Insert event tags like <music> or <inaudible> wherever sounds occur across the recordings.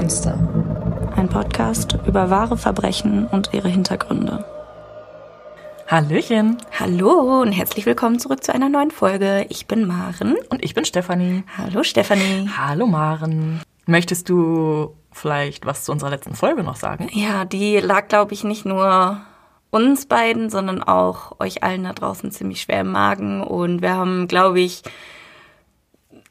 Monster. Ein Podcast über wahre Verbrechen und ihre Hintergründe. Hallöchen. Hallo und herzlich willkommen zurück zu einer neuen Folge. Ich bin Maren. Und ich bin Stefanie. Hallo Stefanie. Hallo Maren. Möchtest du vielleicht was zu unserer letzten Folge noch sagen? Ja, die lag, glaube ich, nicht nur uns beiden, sondern auch euch allen da draußen ziemlich schwer im Magen. Und wir haben, glaube ich,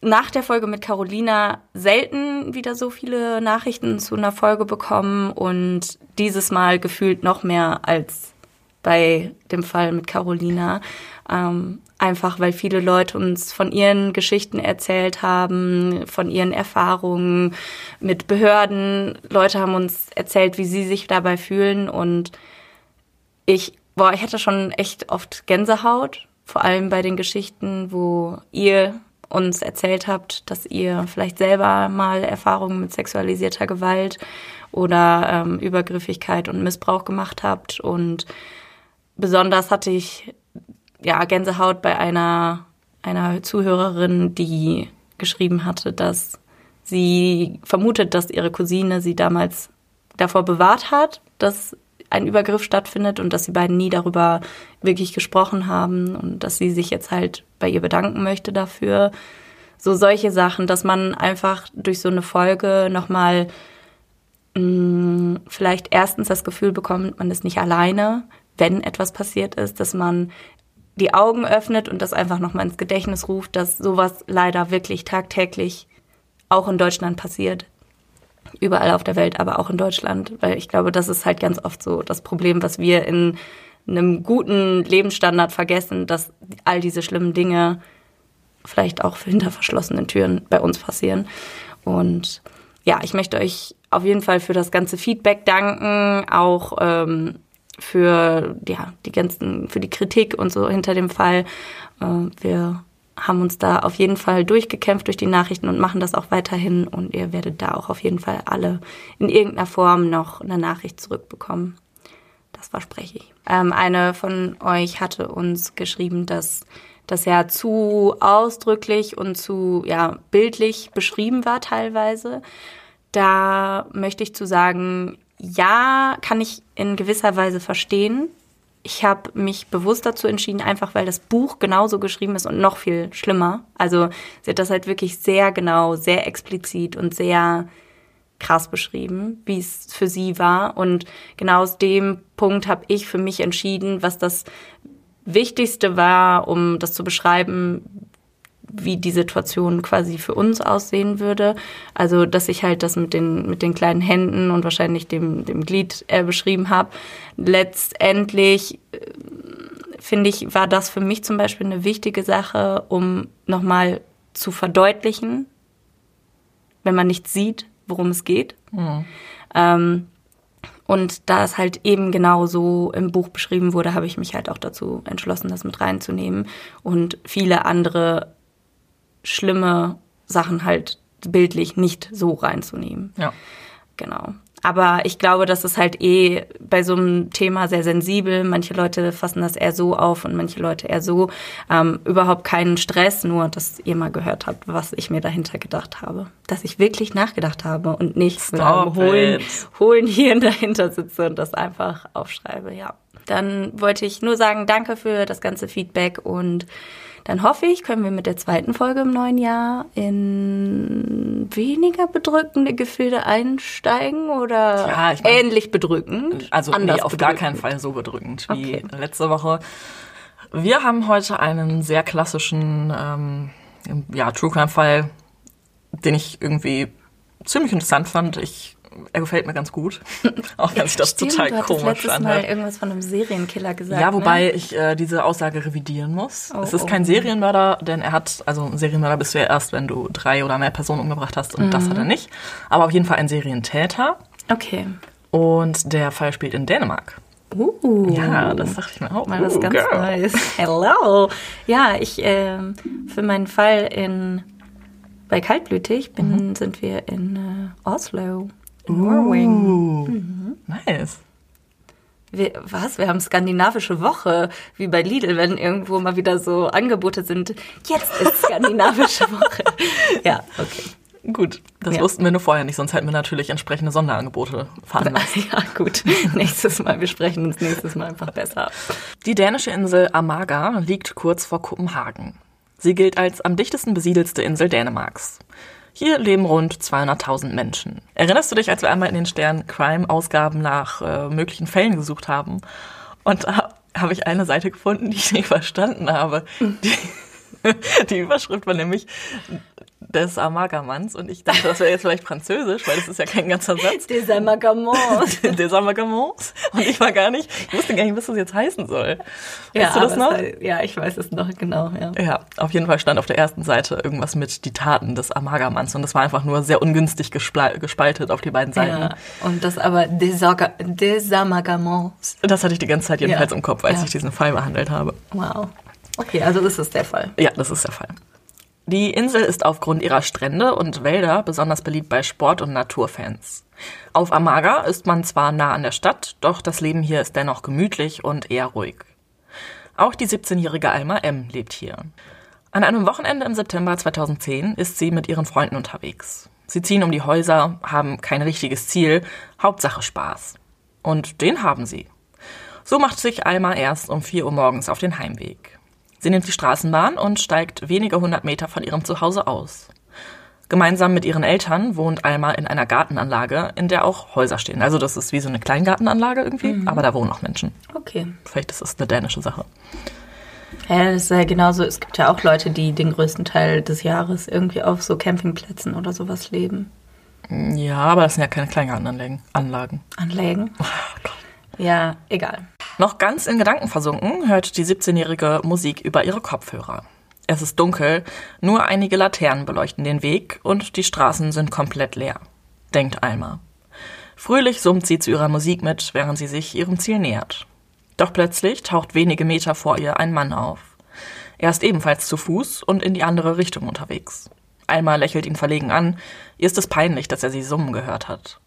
nach der Folge mit Carolina selten wieder so viele Nachrichten zu einer Folge bekommen und dieses Mal gefühlt noch mehr als bei dem Fall mit Carolina. Ähm, einfach weil viele Leute uns von ihren Geschichten erzählt haben, von ihren Erfahrungen mit Behörden. Leute haben uns erzählt, wie sie sich dabei fühlen und ich, boah, ich hatte schon echt oft Gänsehaut, vor allem bei den Geschichten, wo ihr uns erzählt habt, dass ihr vielleicht selber mal Erfahrungen mit sexualisierter Gewalt oder ähm, Übergriffigkeit und Missbrauch gemacht habt. Und besonders hatte ich ja Gänsehaut bei einer, einer Zuhörerin, die geschrieben hatte, dass sie vermutet, dass ihre Cousine sie damals davor bewahrt hat, dass ein Übergriff stattfindet und dass die beiden nie darüber wirklich gesprochen haben und dass sie sich jetzt halt bei ihr bedanken möchte dafür. So solche Sachen, dass man einfach durch so eine Folge nochmal mm, vielleicht erstens das Gefühl bekommt, man ist nicht alleine, wenn etwas passiert ist, dass man die Augen öffnet und das einfach nochmal ins Gedächtnis ruft, dass sowas leider wirklich tagtäglich auch in Deutschland passiert überall auf der Welt, aber auch in Deutschland, weil ich glaube, das ist halt ganz oft so das Problem, was wir in einem guten Lebensstandard vergessen, dass all diese schlimmen Dinge vielleicht auch hinter verschlossenen Türen bei uns passieren. Und ja, ich möchte euch auf jeden Fall für das ganze Feedback danken, auch ähm, für ja die ganzen für die Kritik und so hinter dem Fall. Äh, wir haben uns da auf jeden Fall durchgekämpft durch die Nachrichten und machen das auch weiterhin. Und ihr werdet da auch auf jeden Fall alle in irgendeiner Form noch eine Nachricht zurückbekommen. Das verspreche ich. Ähm, eine von euch hatte uns geschrieben, dass das ja zu ausdrücklich und zu ja, bildlich beschrieben war teilweise. Da möchte ich zu sagen, ja, kann ich in gewisser Weise verstehen ich habe mich bewusst dazu entschieden, einfach weil das Buch genauso geschrieben ist und noch viel schlimmer. Also sie hat das halt wirklich sehr genau, sehr explizit und sehr krass beschrieben, wie es für sie war. Und genau aus dem Punkt habe ich für mich entschieden, was das Wichtigste war, um das zu beschreiben, wie die Situation quasi für uns aussehen würde. Also, dass ich halt das mit den, mit den kleinen Händen und wahrscheinlich dem, dem Glied äh, beschrieben habe. Letztendlich äh, finde ich, war das für mich zum Beispiel eine wichtige Sache, um nochmal zu verdeutlichen, wenn man nicht sieht, worum es geht. Mhm. Ähm, und da es halt eben genau so im Buch beschrieben wurde, habe ich mich halt auch dazu entschlossen, das mit reinzunehmen und viele andere schlimme Sachen halt bildlich nicht so reinzunehmen. Ja. Genau. Aber ich glaube, das ist halt eh bei so einem Thema sehr sensibel. Manche Leute fassen das eher so auf und manche Leute eher so. Ähm, überhaupt keinen Stress, nur dass ihr mal gehört habt, was ich mir dahinter gedacht habe. Dass ich wirklich nachgedacht habe und nicht Stop holen, holen hier <laughs> dahinter sitze und das einfach aufschreibe, ja. Dann wollte ich nur sagen, danke für das ganze Feedback und dann hoffe ich, können wir mit der zweiten Folge im neuen Jahr in weniger bedrückende Gefilde einsteigen oder ja, ich mein, ähnlich bedrückend? Also nee, auf gar keinen Fall so bedrückend wie okay. letzte Woche. Wir haben heute einen sehr klassischen ähm, ja, True Crime Fall, den ich irgendwie ziemlich interessant fand. Ich er gefällt mir ganz gut. <laughs> Auch wenn sich das Stimmt, total du komisch letztes anhört. Mal irgendwas von einem Serienkiller gesagt. Ja, wobei ne? ich äh, diese Aussage revidieren muss. Oh, es ist oh. kein Serienmörder, denn er hat, also ein Serienmörder bist du ja erst, wenn du drei oder mehr Personen umgebracht hast und das hat Mhm. er nicht. Aber auf jeden Fall ein Serientäter. Okay. Und der Fall spielt in Dänemark. Uh. Ja, das dachte ich mir auch. Mal was Uh, ganz girl. Neues. <laughs> Hello. Ja, ich ähm, für meinen Fall in bei kaltblütig bin, sind wir in äh, Oslo, Uh, Mhm. Nice. Wir, was? Wir haben skandinavische Woche, wie bei Lidl, wenn irgendwo mal wieder so Angebote sind. Jetzt ist skandinavische <laughs> Woche. Ja, okay. Gut, das ja. wussten wir nur vorher nicht, sonst hätten wir natürlich entsprechende Sonderangebote veranlasst. <laughs> Ja, gut. <laughs> Nächstes Mal, wir sprechen uns nächstes Mal einfach besser Die dänische Insel Amager liegt kurz vor Kopenhagen. Sie gilt als am dichtesten besiedelste Insel Dänemarks. Hier leben rund 200.000 Menschen. Erinnerst du dich, als wir einmal in den Stern Crime-Ausgaben nach äh, möglichen Fällen gesucht haben? Und da habe ich eine Seite gefunden, die ich nicht verstanden habe. Die, <laughs> die Überschrift war nämlich des Amalgamants und ich dachte, das wäre jetzt vielleicht französisch, weil das ist ja kein ganzer Satz. Des Amalgamants. <laughs> des Amalgamants. Und ich war gar nicht, ich wusste gar nicht, was das jetzt heißen soll. Weißt ja, du das noch? ja, ich weiß es noch, genau, ja. Ja, auf jeden Fall stand auf der ersten Seite irgendwas mit die Taten des Amalgamants und das war einfach nur sehr ungünstig gespaltet auf die beiden Seiten. Ja, und das aber des, des Amalgamants. Das hatte ich die ganze Zeit jedenfalls ja. im Kopf, als ja. ich diesen Fall behandelt habe. Wow. Okay, also das ist der Fall. Ja, das ist der Fall. Die Insel ist aufgrund ihrer Strände und Wälder besonders beliebt bei Sport- und Naturfans. Auf Amaga ist man zwar nah an der Stadt, doch das Leben hier ist dennoch gemütlich und eher ruhig. Auch die 17-jährige Alma M. lebt hier. An einem Wochenende im September 2010 ist sie mit ihren Freunden unterwegs. Sie ziehen um die Häuser, haben kein richtiges Ziel, Hauptsache Spaß. Und den haben sie. So macht sich Alma erst um 4 Uhr morgens auf den Heimweg. Sie nimmt die Straßenbahn und steigt wenige hundert Meter von ihrem Zuhause aus. Gemeinsam mit ihren Eltern wohnt Alma in einer Gartenanlage, in der auch Häuser stehen. Also das ist wie so eine Kleingartenanlage irgendwie, mhm. aber da wohnen auch Menschen. Okay. Vielleicht ist das eine dänische Sache. Ja, das ist ja genauso. Es gibt ja auch Leute, die den größten Teil des Jahres irgendwie auf so Campingplätzen oder sowas leben. Ja, aber das sind ja keine Kleingartenanlagen. Anlagen. Anlagen? Oh ja, egal. Noch ganz in Gedanken versunken hört die 17-Jährige Musik über ihre Kopfhörer. Es ist dunkel, nur einige Laternen beleuchten den Weg und die Straßen sind komplett leer, denkt Alma. Fröhlich summt sie zu ihrer Musik mit, während sie sich ihrem Ziel nähert. Doch plötzlich taucht wenige Meter vor ihr ein Mann auf. Er ist ebenfalls zu Fuß und in die andere Richtung unterwegs. Alma lächelt ihn verlegen an, ihr ist es peinlich, dass er sie summen gehört hat.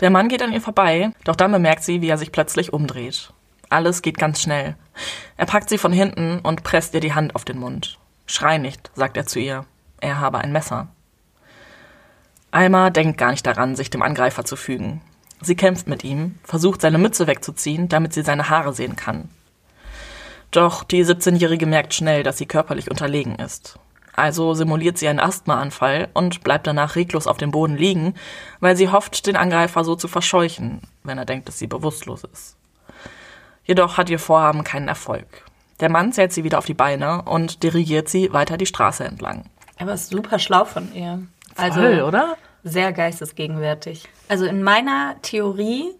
Der Mann geht an ihr vorbei, doch dann bemerkt sie, wie er sich plötzlich umdreht. Alles geht ganz schnell. Er packt sie von hinten und presst ihr die Hand auf den Mund. Schrei nicht, sagt er zu ihr. Er habe ein Messer. Alma denkt gar nicht daran, sich dem Angreifer zu fügen. Sie kämpft mit ihm, versucht seine Mütze wegzuziehen, damit sie seine Haare sehen kann. Doch die 17-Jährige merkt schnell, dass sie körperlich unterlegen ist. Also simuliert sie einen Asthmaanfall und bleibt danach reglos auf dem Boden liegen, weil sie hofft, den Angreifer so zu verscheuchen, wenn er denkt, dass sie bewusstlos ist. Jedoch hat ihr Vorhaben keinen Erfolg. Der Mann zählt sie wieder auf die Beine und dirigiert sie weiter die Straße entlang. Er war super schlau von ihr. Also Voll, oder? Sehr geistesgegenwärtig. Also in meiner Theorie,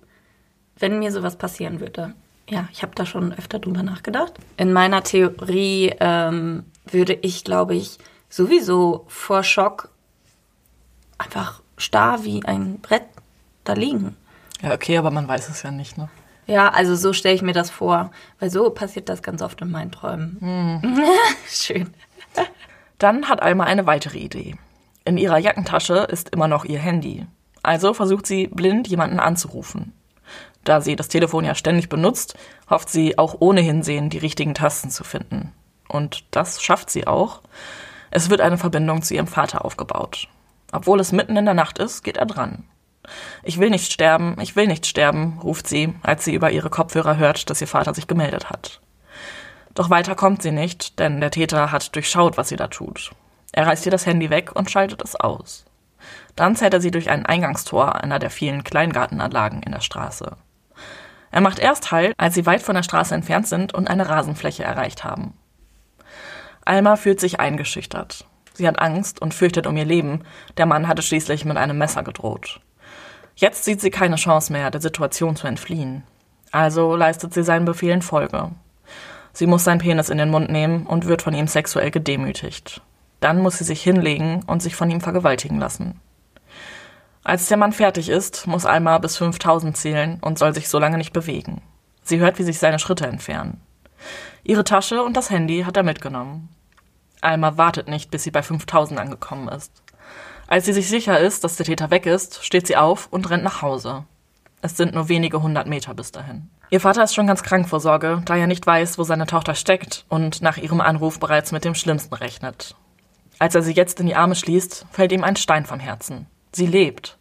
wenn mir sowas passieren würde, ja, ich habe da schon öfter drüber nachgedacht. In meiner Theorie ähm, würde ich, glaube ich, sowieso vor Schock einfach starr wie ein Brett da liegen. Ja, okay, aber man weiß es ja nicht, ne? Ja, also so stelle ich mir das vor, weil so passiert das ganz oft in meinen Träumen. Hm. <laughs> Schön. Dann hat Alma eine weitere Idee. In ihrer Jackentasche ist immer noch ihr Handy. Also versucht sie blind jemanden anzurufen. Da sie das Telefon ja ständig benutzt, hofft sie auch ohne Hinsehen die richtigen Tasten zu finden. Und das schafft sie auch. Es wird eine Verbindung zu ihrem Vater aufgebaut. Obwohl es mitten in der Nacht ist, geht er dran. Ich will nicht sterben, ich will nicht sterben, ruft sie, als sie über ihre Kopfhörer hört, dass ihr Vater sich gemeldet hat. Doch weiter kommt sie nicht, denn der Täter hat durchschaut, was sie da tut. Er reißt ihr das Handy weg und schaltet es aus. Dann zählt er sie durch ein Eingangstor einer der vielen Kleingartenanlagen in der Straße. Er macht erst Halt, als sie weit von der Straße entfernt sind und eine Rasenfläche erreicht haben. Alma fühlt sich eingeschüchtert. Sie hat Angst und fürchtet um ihr Leben. Der Mann hatte schließlich mit einem Messer gedroht. Jetzt sieht sie keine Chance mehr, der Situation zu entfliehen. Also leistet sie seinen Befehlen Folge. Sie muss seinen Penis in den Mund nehmen und wird von ihm sexuell gedemütigt. Dann muss sie sich hinlegen und sich von ihm vergewaltigen lassen. Als der Mann fertig ist, muss Alma bis 5000 zählen und soll sich so lange nicht bewegen. Sie hört, wie sich seine Schritte entfernen. Ihre Tasche und das Handy hat er mitgenommen. Alma wartet nicht, bis sie bei 5000 angekommen ist. Als sie sich sicher ist, dass der Täter weg ist, steht sie auf und rennt nach Hause. Es sind nur wenige hundert Meter bis dahin. Ihr Vater ist schon ganz krank vor Sorge, da er nicht weiß, wo seine Tochter steckt und nach ihrem Anruf bereits mit dem Schlimmsten rechnet. Als er sie jetzt in die Arme schließt, fällt ihm ein Stein vom Herzen. Sie lebt.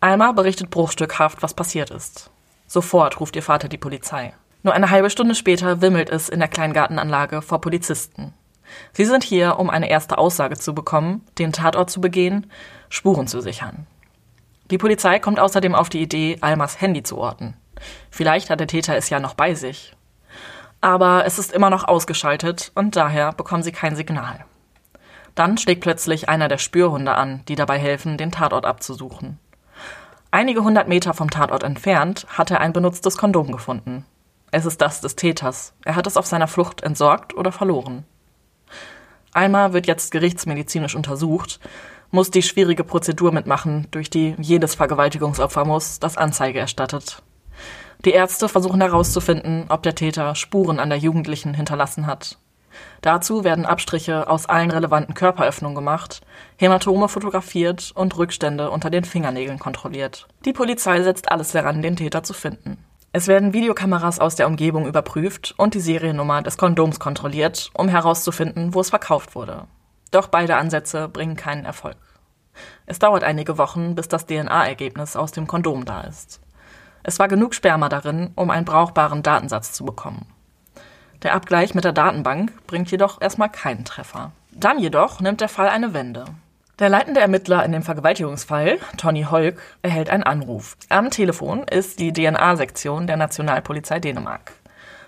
Alma berichtet bruchstückhaft, was passiert ist. Sofort ruft ihr Vater die Polizei. Nur eine halbe Stunde später wimmelt es in der Kleingartenanlage vor Polizisten. Sie sind hier, um eine erste Aussage zu bekommen, den Tatort zu begehen, Spuren zu sichern. Die Polizei kommt außerdem auf die Idee, Almas Handy zu orten. Vielleicht hat der Täter es ja noch bei sich. Aber es ist immer noch ausgeschaltet und daher bekommen sie kein Signal. Dann schlägt plötzlich einer der Spürhunde an, die dabei helfen, den Tatort abzusuchen. Einige hundert Meter vom Tatort entfernt hat er ein benutztes Kondom gefunden. Es ist das des Täters. Er hat es auf seiner Flucht entsorgt oder verloren. Alma wird jetzt gerichtsmedizinisch untersucht, muss die schwierige Prozedur mitmachen, durch die jedes Vergewaltigungsopfer muss, das Anzeige erstattet. Die Ärzte versuchen herauszufinden, ob der Täter Spuren an der Jugendlichen hinterlassen hat. Dazu werden Abstriche aus allen relevanten Körperöffnungen gemacht, Hämatome fotografiert und Rückstände unter den Fingernägeln kontrolliert. Die Polizei setzt alles daran, den Täter zu finden. Es werden Videokameras aus der Umgebung überprüft und die Seriennummer des Kondoms kontrolliert, um herauszufinden, wo es verkauft wurde. Doch beide Ansätze bringen keinen Erfolg. Es dauert einige Wochen, bis das DNA-Ergebnis aus dem Kondom da ist. Es war genug Sperma darin, um einen brauchbaren Datensatz zu bekommen. Der Abgleich mit der Datenbank bringt jedoch erstmal keinen Treffer. Dann jedoch nimmt der Fall eine Wende. Der leitende Ermittler in dem Vergewaltigungsfall, Tony Holk, erhält einen Anruf. Am Telefon ist die DNA-Sektion der Nationalpolizei Dänemark.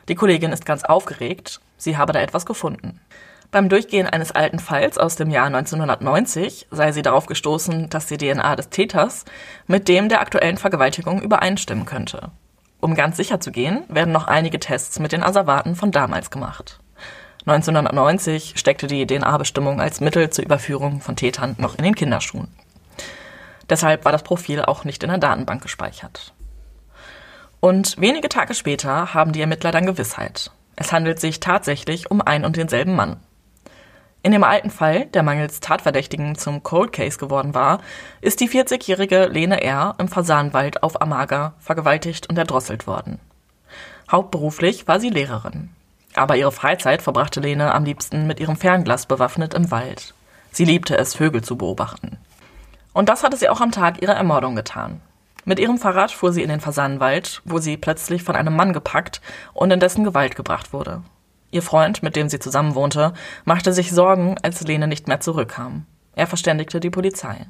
Die Kollegin ist ganz aufgeregt, sie habe da etwas gefunden. Beim Durchgehen eines alten Falls aus dem Jahr 1990 sei sie darauf gestoßen, dass die DNA des Täters mit dem der aktuellen Vergewaltigung übereinstimmen könnte. Um ganz sicher zu gehen, werden noch einige Tests mit den Asservaten von damals gemacht. 1990 steckte die DNA-Bestimmung als Mittel zur Überführung von Tätern noch in den Kinderschuhen. Deshalb war das Profil auch nicht in der Datenbank gespeichert. Und wenige Tage später haben die Ermittler dann Gewissheit. Es handelt sich tatsächlich um ein und denselben Mann. In dem alten Fall, der mangels Tatverdächtigen zum Cold Case geworden war, ist die 40-jährige Lene R. im Fasanwald auf Amaga vergewaltigt und erdrosselt worden. Hauptberuflich war sie Lehrerin. Aber ihre Freizeit verbrachte Lene am liebsten mit ihrem Fernglas bewaffnet im Wald. Sie liebte es, Vögel zu beobachten. Und das hatte sie auch am Tag ihrer Ermordung getan. Mit ihrem Fahrrad fuhr sie in den Fasanenwald, wo sie plötzlich von einem Mann gepackt und in dessen Gewalt gebracht wurde. Ihr Freund, mit dem sie zusammenwohnte, machte sich Sorgen, als Lene nicht mehr zurückkam. Er verständigte die Polizei.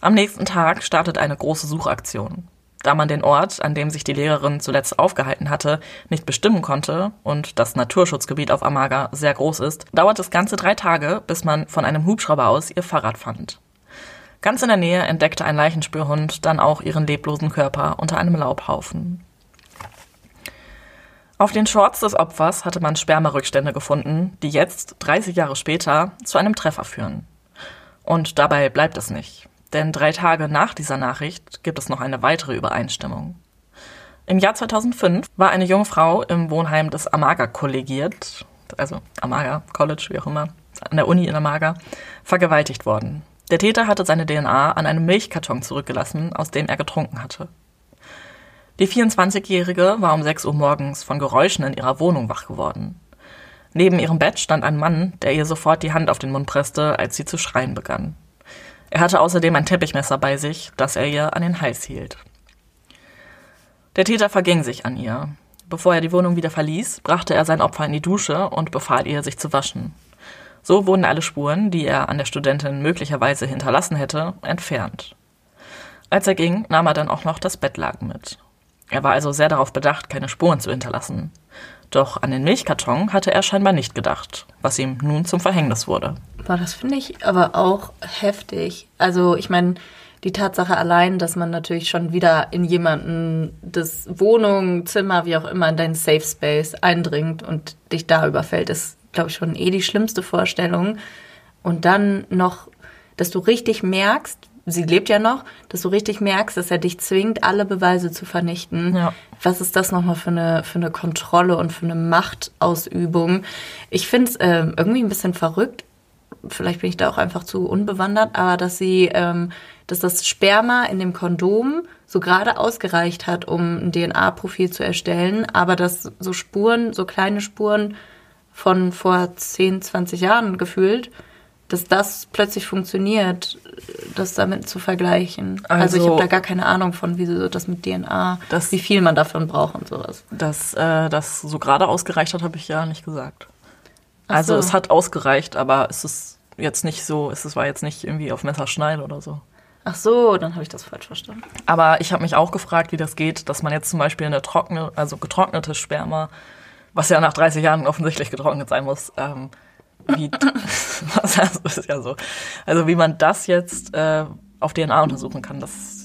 Am nächsten Tag startet eine große Suchaktion. Da man den Ort, an dem sich die Lehrerin zuletzt aufgehalten hatte, nicht bestimmen konnte und das Naturschutzgebiet auf Amaga sehr groß ist, dauert es ganze drei Tage, bis man von einem Hubschrauber aus ihr Fahrrad fand. Ganz in der Nähe entdeckte ein Leichenspürhund dann auch ihren leblosen Körper unter einem Laubhaufen. Auf den Shorts des Opfers hatte man Spermarückstände gefunden, die jetzt, 30 Jahre später, zu einem Treffer führen. Und dabei bleibt es nicht. Denn drei Tage nach dieser Nachricht gibt es noch eine weitere Übereinstimmung. Im Jahr 2005 war eine junge Frau im Wohnheim des Amaga kollegiert, also Amaga College, wie auch immer, an der Uni in Amaga, vergewaltigt worden. Der Täter hatte seine DNA an einem Milchkarton zurückgelassen, aus dem er getrunken hatte. Die 24-Jährige war um 6 Uhr morgens von Geräuschen in ihrer Wohnung wach geworden. Neben ihrem Bett stand ein Mann, der ihr sofort die Hand auf den Mund presste, als sie zu schreien begann. Er hatte außerdem ein Teppichmesser bei sich, das er ihr an den Hals hielt. Der Täter verging sich an ihr. Bevor er die Wohnung wieder verließ, brachte er sein Opfer in die Dusche und befahl ihr, sich zu waschen. So wurden alle Spuren, die er an der Studentin möglicherweise hinterlassen hätte, entfernt. Als er ging, nahm er dann auch noch das Bettlaken mit. Er war also sehr darauf bedacht, keine Spuren zu hinterlassen. Doch an den Milchkarton hatte er scheinbar nicht gedacht, was ihm nun zum Verhängnis wurde. Boah, das finde ich aber auch heftig. Also ich meine, die Tatsache allein, dass man natürlich schon wieder in jemanden das Wohnung, Zimmer, wie auch immer, in deinen Safe Space eindringt und dich da überfällt, ist, glaube ich, schon eh die schlimmste Vorstellung. Und dann noch, dass du richtig merkst, sie lebt ja noch, dass du richtig merkst, dass er dich zwingt, alle Beweise zu vernichten. Ja. Was ist das nochmal für eine, für eine Kontrolle und für eine Machtausübung? Ich finde es äh, irgendwie ein bisschen verrückt. Vielleicht bin ich da auch einfach zu unbewandert, aber dass sie, ähm, dass das Sperma in dem Kondom so gerade ausgereicht hat, um ein DNA-Profil zu erstellen, aber dass so Spuren, so kleine Spuren von vor 10, 20 Jahren gefühlt, dass das plötzlich funktioniert, das damit zu vergleichen. Also, also ich habe da gar keine Ahnung von, wie so das mit DNA, das, wie viel man davon braucht und sowas. Dass äh, das so gerade ausgereicht hat, habe ich ja nicht gesagt. Ach also so. es hat ausgereicht, aber es ist jetzt nicht so, es war jetzt nicht irgendwie auf Messerschneide oder so. Ach so, dann habe ich das falsch verstanden. Aber ich habe mich auch gefragt, wie das geht, dass man jetzt zum Beispiel eine trockene, also getrocknete Sperma, was ja nach 30 Jahren offensichtlich getrocknet sein muss, ähm, wie, also <laughs> ist ja so, also wie man das jetzt äh, auf DNA untersuchen kann, das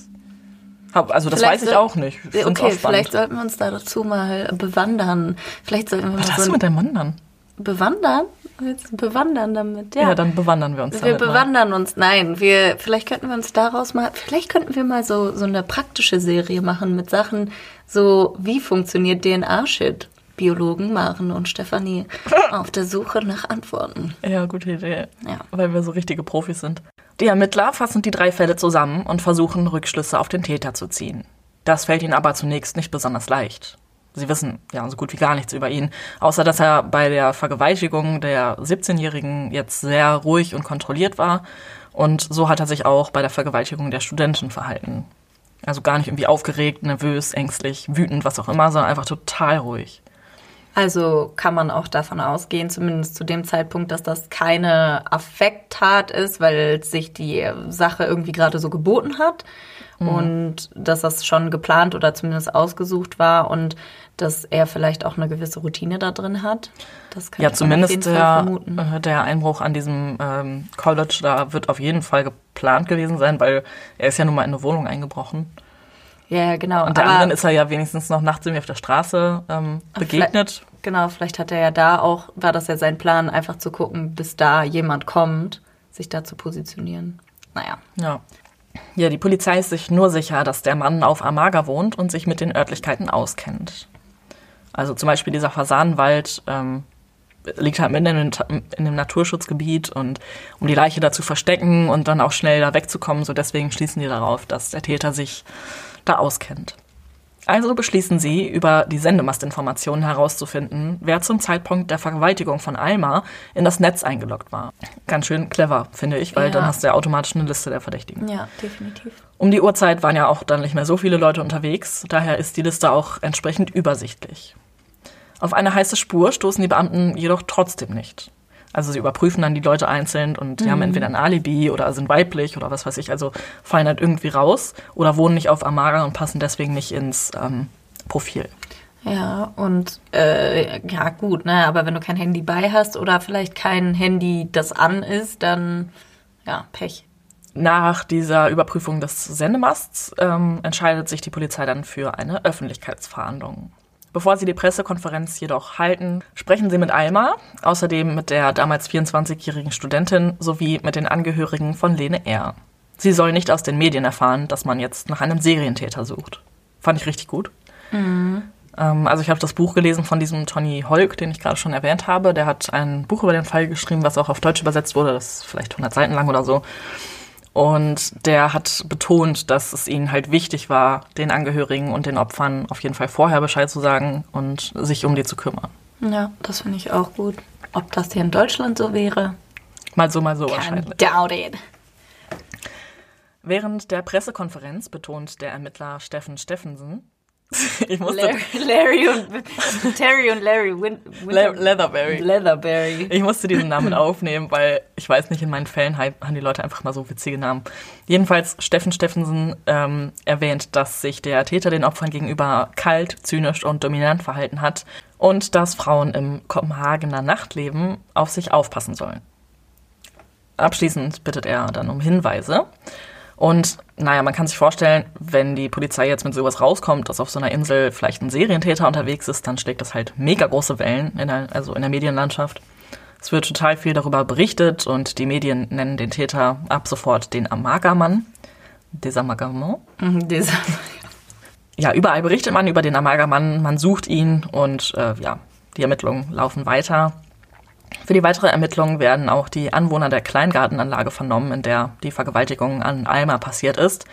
also das vielleicht weiß ich auch nicht. Ich okay, vielleicht sollten wir uns da dazu mal bewandern. Vielleicht sollten wir Was hast so du mit dem Wandern? Bewandern? Jetzt bewandern damit, ja. Ja, dann bewandern wir uns Wir bewandern mal. uns, nein, wir, vielleicht könnten wir uns daraus mal, vielleicht könnten wir mal so, so eine praktische Serie machen mit Sachen, so, wie funktioniert DNA-Shit? Biologen Maren und Stefanie auf der Suche nach Antworten. Ja, gute Idee. Ja. Weil wir so richtige Profis sind. Die Ermittler fassen die drei Fälle zusammen und versuchen, Rückschlüsse auf den Täter zu ziehen. Das fällt ihnen aber zunächst nicht besonders leicht. Sie wissen ja so gut wie gar nichts über ihn, außer dass er bei der Vergewaltigung der 17-Jährigen jetzt sehr ruhig und kontrolliert war. Und so hat er sich auch bei der Vergewaltigung der Studenten verhalten. Also gar nicht irgendwie aufgeregt, nervös, ängstlich, wütend, was auch immer, sondern einfach total ruhig. Also kann man auch davon ausgehen, zumindest zu dem Zeitpunkt, dass das keine Affekttat ist, weil sich die Sache irgendwie gerade so geboten hat mhm. und dass das schon geplant oder zumindest ausgesucht war und dass er vielleicht auch eine gewisse Routine da drin hat. Das kann ja, zumindest der, äh, der Einbruch an diesem ähm, College, da wird auf jeden Fall geplant gewesen sein, weil er ist ja nun mal in eine Wohnung eingebrochen. Ja, genau. Und der anderen ist er ja wenigstens noch nachts irgendwie auf der Straße ähm, begegnet. Vielleicht, genau, vielleicht hat er ja da auch, war das ja sein Plan, einfach zu gucken, bis da jemand kommt, sich da zu positionieren. Naja. Ja. Ja, die Polizei ist sich nur sicher, dass der Mann auf Amaga wohnt und sich mit den Örtlichkeiten auskennt. Also zum Beispiel dieser Fasanenwald ähm, liegt halt mitten in, in einem Naturschutzgebiet und um die Leiche da zu verstecken und dann auch schnell da wegzukommen, so deswegen schließen die darauf, dass der Täter sich da auskennt. Also beschließen sie, über die Sendemastinformationen herauszufinden, wer zum Zeitpunkt der Vergewaltigung von Alma in das Netz eingeloggt war. Ganz schön clever, finde ich, weil ja. dann hast du ja automatisch eine Liste der Verdächtigen. Ja, definitiv. Um die Uhrzeit waren ja auch dann nicht mehr so viele Leute unterwegs, daher ist die Liste auch entsprechend übersichtlich. Auf eine heiße Spur stoßen die Beamten jedoch trotzdem nicht. Also sie überprüfen dann die Leute einzeln und die mhm. haben entweder ein Alibi oder sind weiblich oder was weiß ich, also fallen halt irgendwie raus oder wohnen nicht auf Amara und passen deswegen nicht ins ähm, Profil. Ja, und äh, ja gut, ne, aber wenn du kein Handy bei hast oder vielleicht kein Handy, das an ist, dann ja, Pech. Nach dieser Überprüfung des Sendemasts ähm, entscheidet sich die Polizei dann für eine Öffentlichkeitsfahndung. Bevor sie die Pressekonferenz jedoch halten, sprechen sie mit Alma, außerdem mit der damals 24-jährigen Studentin sowie mit den Angehörigen von Lene R. Sie soll nicht aus den Medien erfahren, dass man jetzt nach einem Serientäter sucht. Fand ich richtig gut. Mhm. Ähm, also ich habe das Buch gelesen von diesem Tony Holk, den ich gerade schon erwähnt habe. Der hat ein Buch über den Fall geschrieben, was auch auf Deutsch übersetzt wurde. Das ist vielleicht 100 Seiten lang oder so. Und der hat betont, dass es ihnen halt wichtig war, den Angehörigen und den Opfern auf jeden Fall vorher Bescheid zu sagen und sich um die zu kümmern. Ja, das finde ich auch gut. Ob das hier in Deutschland so wäre? Mal so, mal so wahrscheinlich. Doubt it. Während der Pressekonferenz betont der Ermittler Steffen Steffensen, <laughs> Ich musste Larry, Larry und Terry und Larry Win, Le Leatherberry. Leatherberry. Ich musste diesen Namen aufnehmen, weil ich weiß nicht, in meinen Fällen haben die Leute einfach mal so witzige Namen. Jedenfalls Steffen Steffensen ähm, erwähnt, dass sich der Täter den Opfern gegenüber kalt, zynisch und dominant verhalten hat und dass Frauen im Kopenhagener Nachtleben auf sich aufpassen sollen. Abschließend bittet er dann um Hinweise. Und naja, man kann sich vorstellen, wenn die Polizei jetzt mit sowas rauskommt, dass auf so einer Insel vielleicht ein Serientäter unterwegs ist, dann schlägt das halt mega große Wellen, in der, also in der Medienlandschaft. Es wird total viel darüber berichtet und die Medien nennen den Täter ab sofort den Amagermann. Desamagament. Mhm, ja, überall berichtet man über den Amagermann, man sucht ihn und äh, ja, die Ermittlungen laufen weiter. Für die weitere Ermittlung werden auch die Anwohner der Kleingartenanlage vernommen, in der die Vergewaltigung an Alma passiert ist.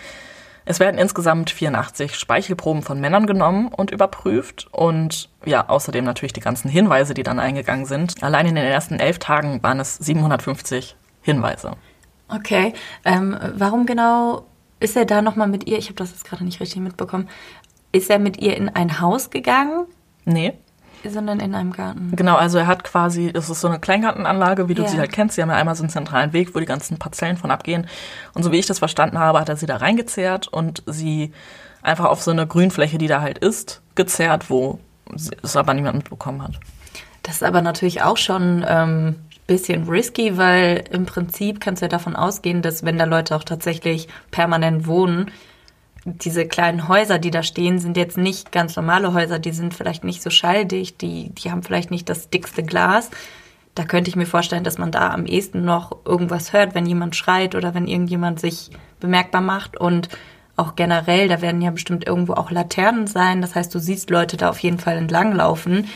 Es werden insgesamt 84 Speichelproben von Männern genommen und überprüft und ja, außerdem natürlich die ganzen Hinweise, die dann eingegangen sind. Allein in den ersten elf Tagen waren es 750 Hinweise. Okay. Ähm, warum genau ist er da nochmal mit ihr? Ich habe das jetzt gerade nicht richtig mitbekommen. Ist er mit ihr in ein Haus gegangen? Nee. Sondern in einem Garten. Genau, also er hat quasi, das ist so eine Kleingartenanlage, wie du Ja. sie halt kennst. Sie haben ja einmal so einen zentralen Weg, wo die ganzen Parzellen von abgehen. Und so wie ich das verstanden habe, hat er sie da reingezerrt und sie einfach auf so eine Grünfläche, die da halt ist, gezerrt, wo es aber niemand mitbekommen hat. Das ist aber natürlich auch schon ähm, bisschen risky, weil im Prinzip kannst du ja davon ausgehen, dass wenn da Leute auch tatsächlich permanent wohnen, diese kleinen Häuser, die da stehen, sind jetzt nicht ganz normale Häuser, die sind vielleicht nicht so schalldicht, die, die haben vielleicht nicht das dickste Glas. Da könnte ich mir vorstellen, dass man da am ehesten noch irgendwas hört, wenn jemand schreit oder wenn irgendjemand sich bemerkbar macht. Und auch generell, da werden ja bestimmt irgendwo auch Laternen sein. Das heißt, du siehst Leute da auf jeden Fall entlanglaufen.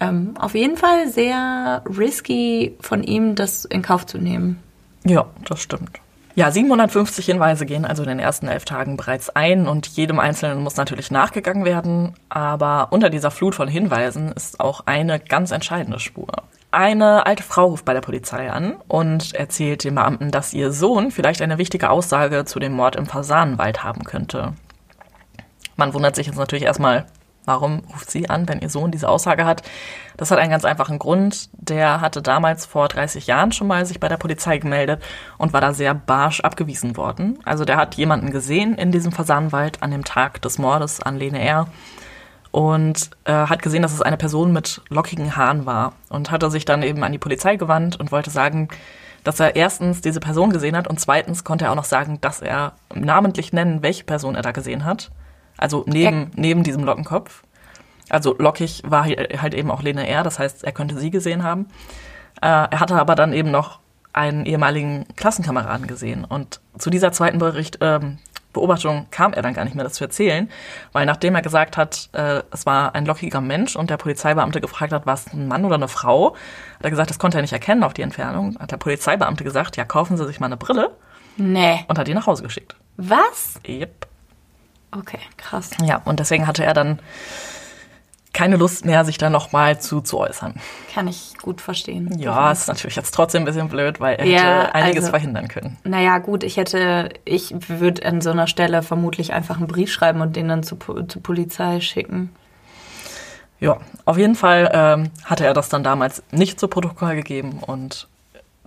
Ähm, auf jeden Fall sehr risky von ihm, das in Kauf zu nehmen. Ja, das stimmt. Ja, 750 Hinweise gehen also in den ersten elf Tagen bereits ein und jedem Einzelnen muss natürlich nachgegangen werden. Aber unter dieser Flut von Hinweisen ist auch eine ganz entscheidende Spur. Eine alte Frau ruft bei der Polizei an und erzählt den Beamten, dass ihr Sohn vielleicht eine wichtige Aussage zu dem Mord im Fasanenwald haben könnte. Man wundert sich jetzt natürlich erstmal, warum ruft sie an, wenn ihr Sohn diese Aussage hat. Das hat einen ganz einfachen Grund. Der hatte damals vor 30 Jahren schon mal sich bei der Polizei gemeldet und war da sehr barsch abgewiesen worden. Also der hat jemanden gesehen in diesem Fasanenwald an dem Tag des Mordes an Lene R. Und äh, hat gesehen, dass es eine Person mit lockigen Haaren war und hatte sich dann eben an die Polizei gewandt und wollte sagen, dass er erstens diese Person gesehen hat und zweitens konnte er auch noch sagen, dass er namentlich nennen, welche Person er da gesehen hat. Also neben, neben diesem Lockenkopf. Also lockig war halt eben auch Lene R., das heißt, er könnte sie gesehen haben. Äh, er hatte aber dann eben noch einen ehemaligen Klassenkameraden gesehen. Und zu dieser zweiten Bericht, ähm, Beobachtung kam er dann gar nicht mehr, das zu erzählen, weil nachdem er gesagt hat, äh, es war ein lockiger Mensch und der Polizeibeamte gefragt hat, war es ein Mann oder eine Frau, hat er gesagt, das konnte er nicht erkennen auf die Entfernung, hat der Polizeibeamte gesagt, ja, kaufen Sie sich mal eine Brille Nee. und hat ihn nach Hause geschickt. Was? Yep. Okay, krass. Ja, und deswegen hatte er dann keine Lust mehr, sich da nochmal zu, zu äußern. Kann ich gut verstehen. Ja, ist natürlich jetzt trotzdem ein bisschen blöd, weil er Ja, hätte einiges also- verhindern können. Naja, gut, ich hätte, ich würde an so einer Stelle vermutlich einfach einen Brief schreiben und den dann zu, zur Polizei schicken. Ja, auf jeden Fall ähm, hatte er das dann damals nicht zu Protokoll gegeben und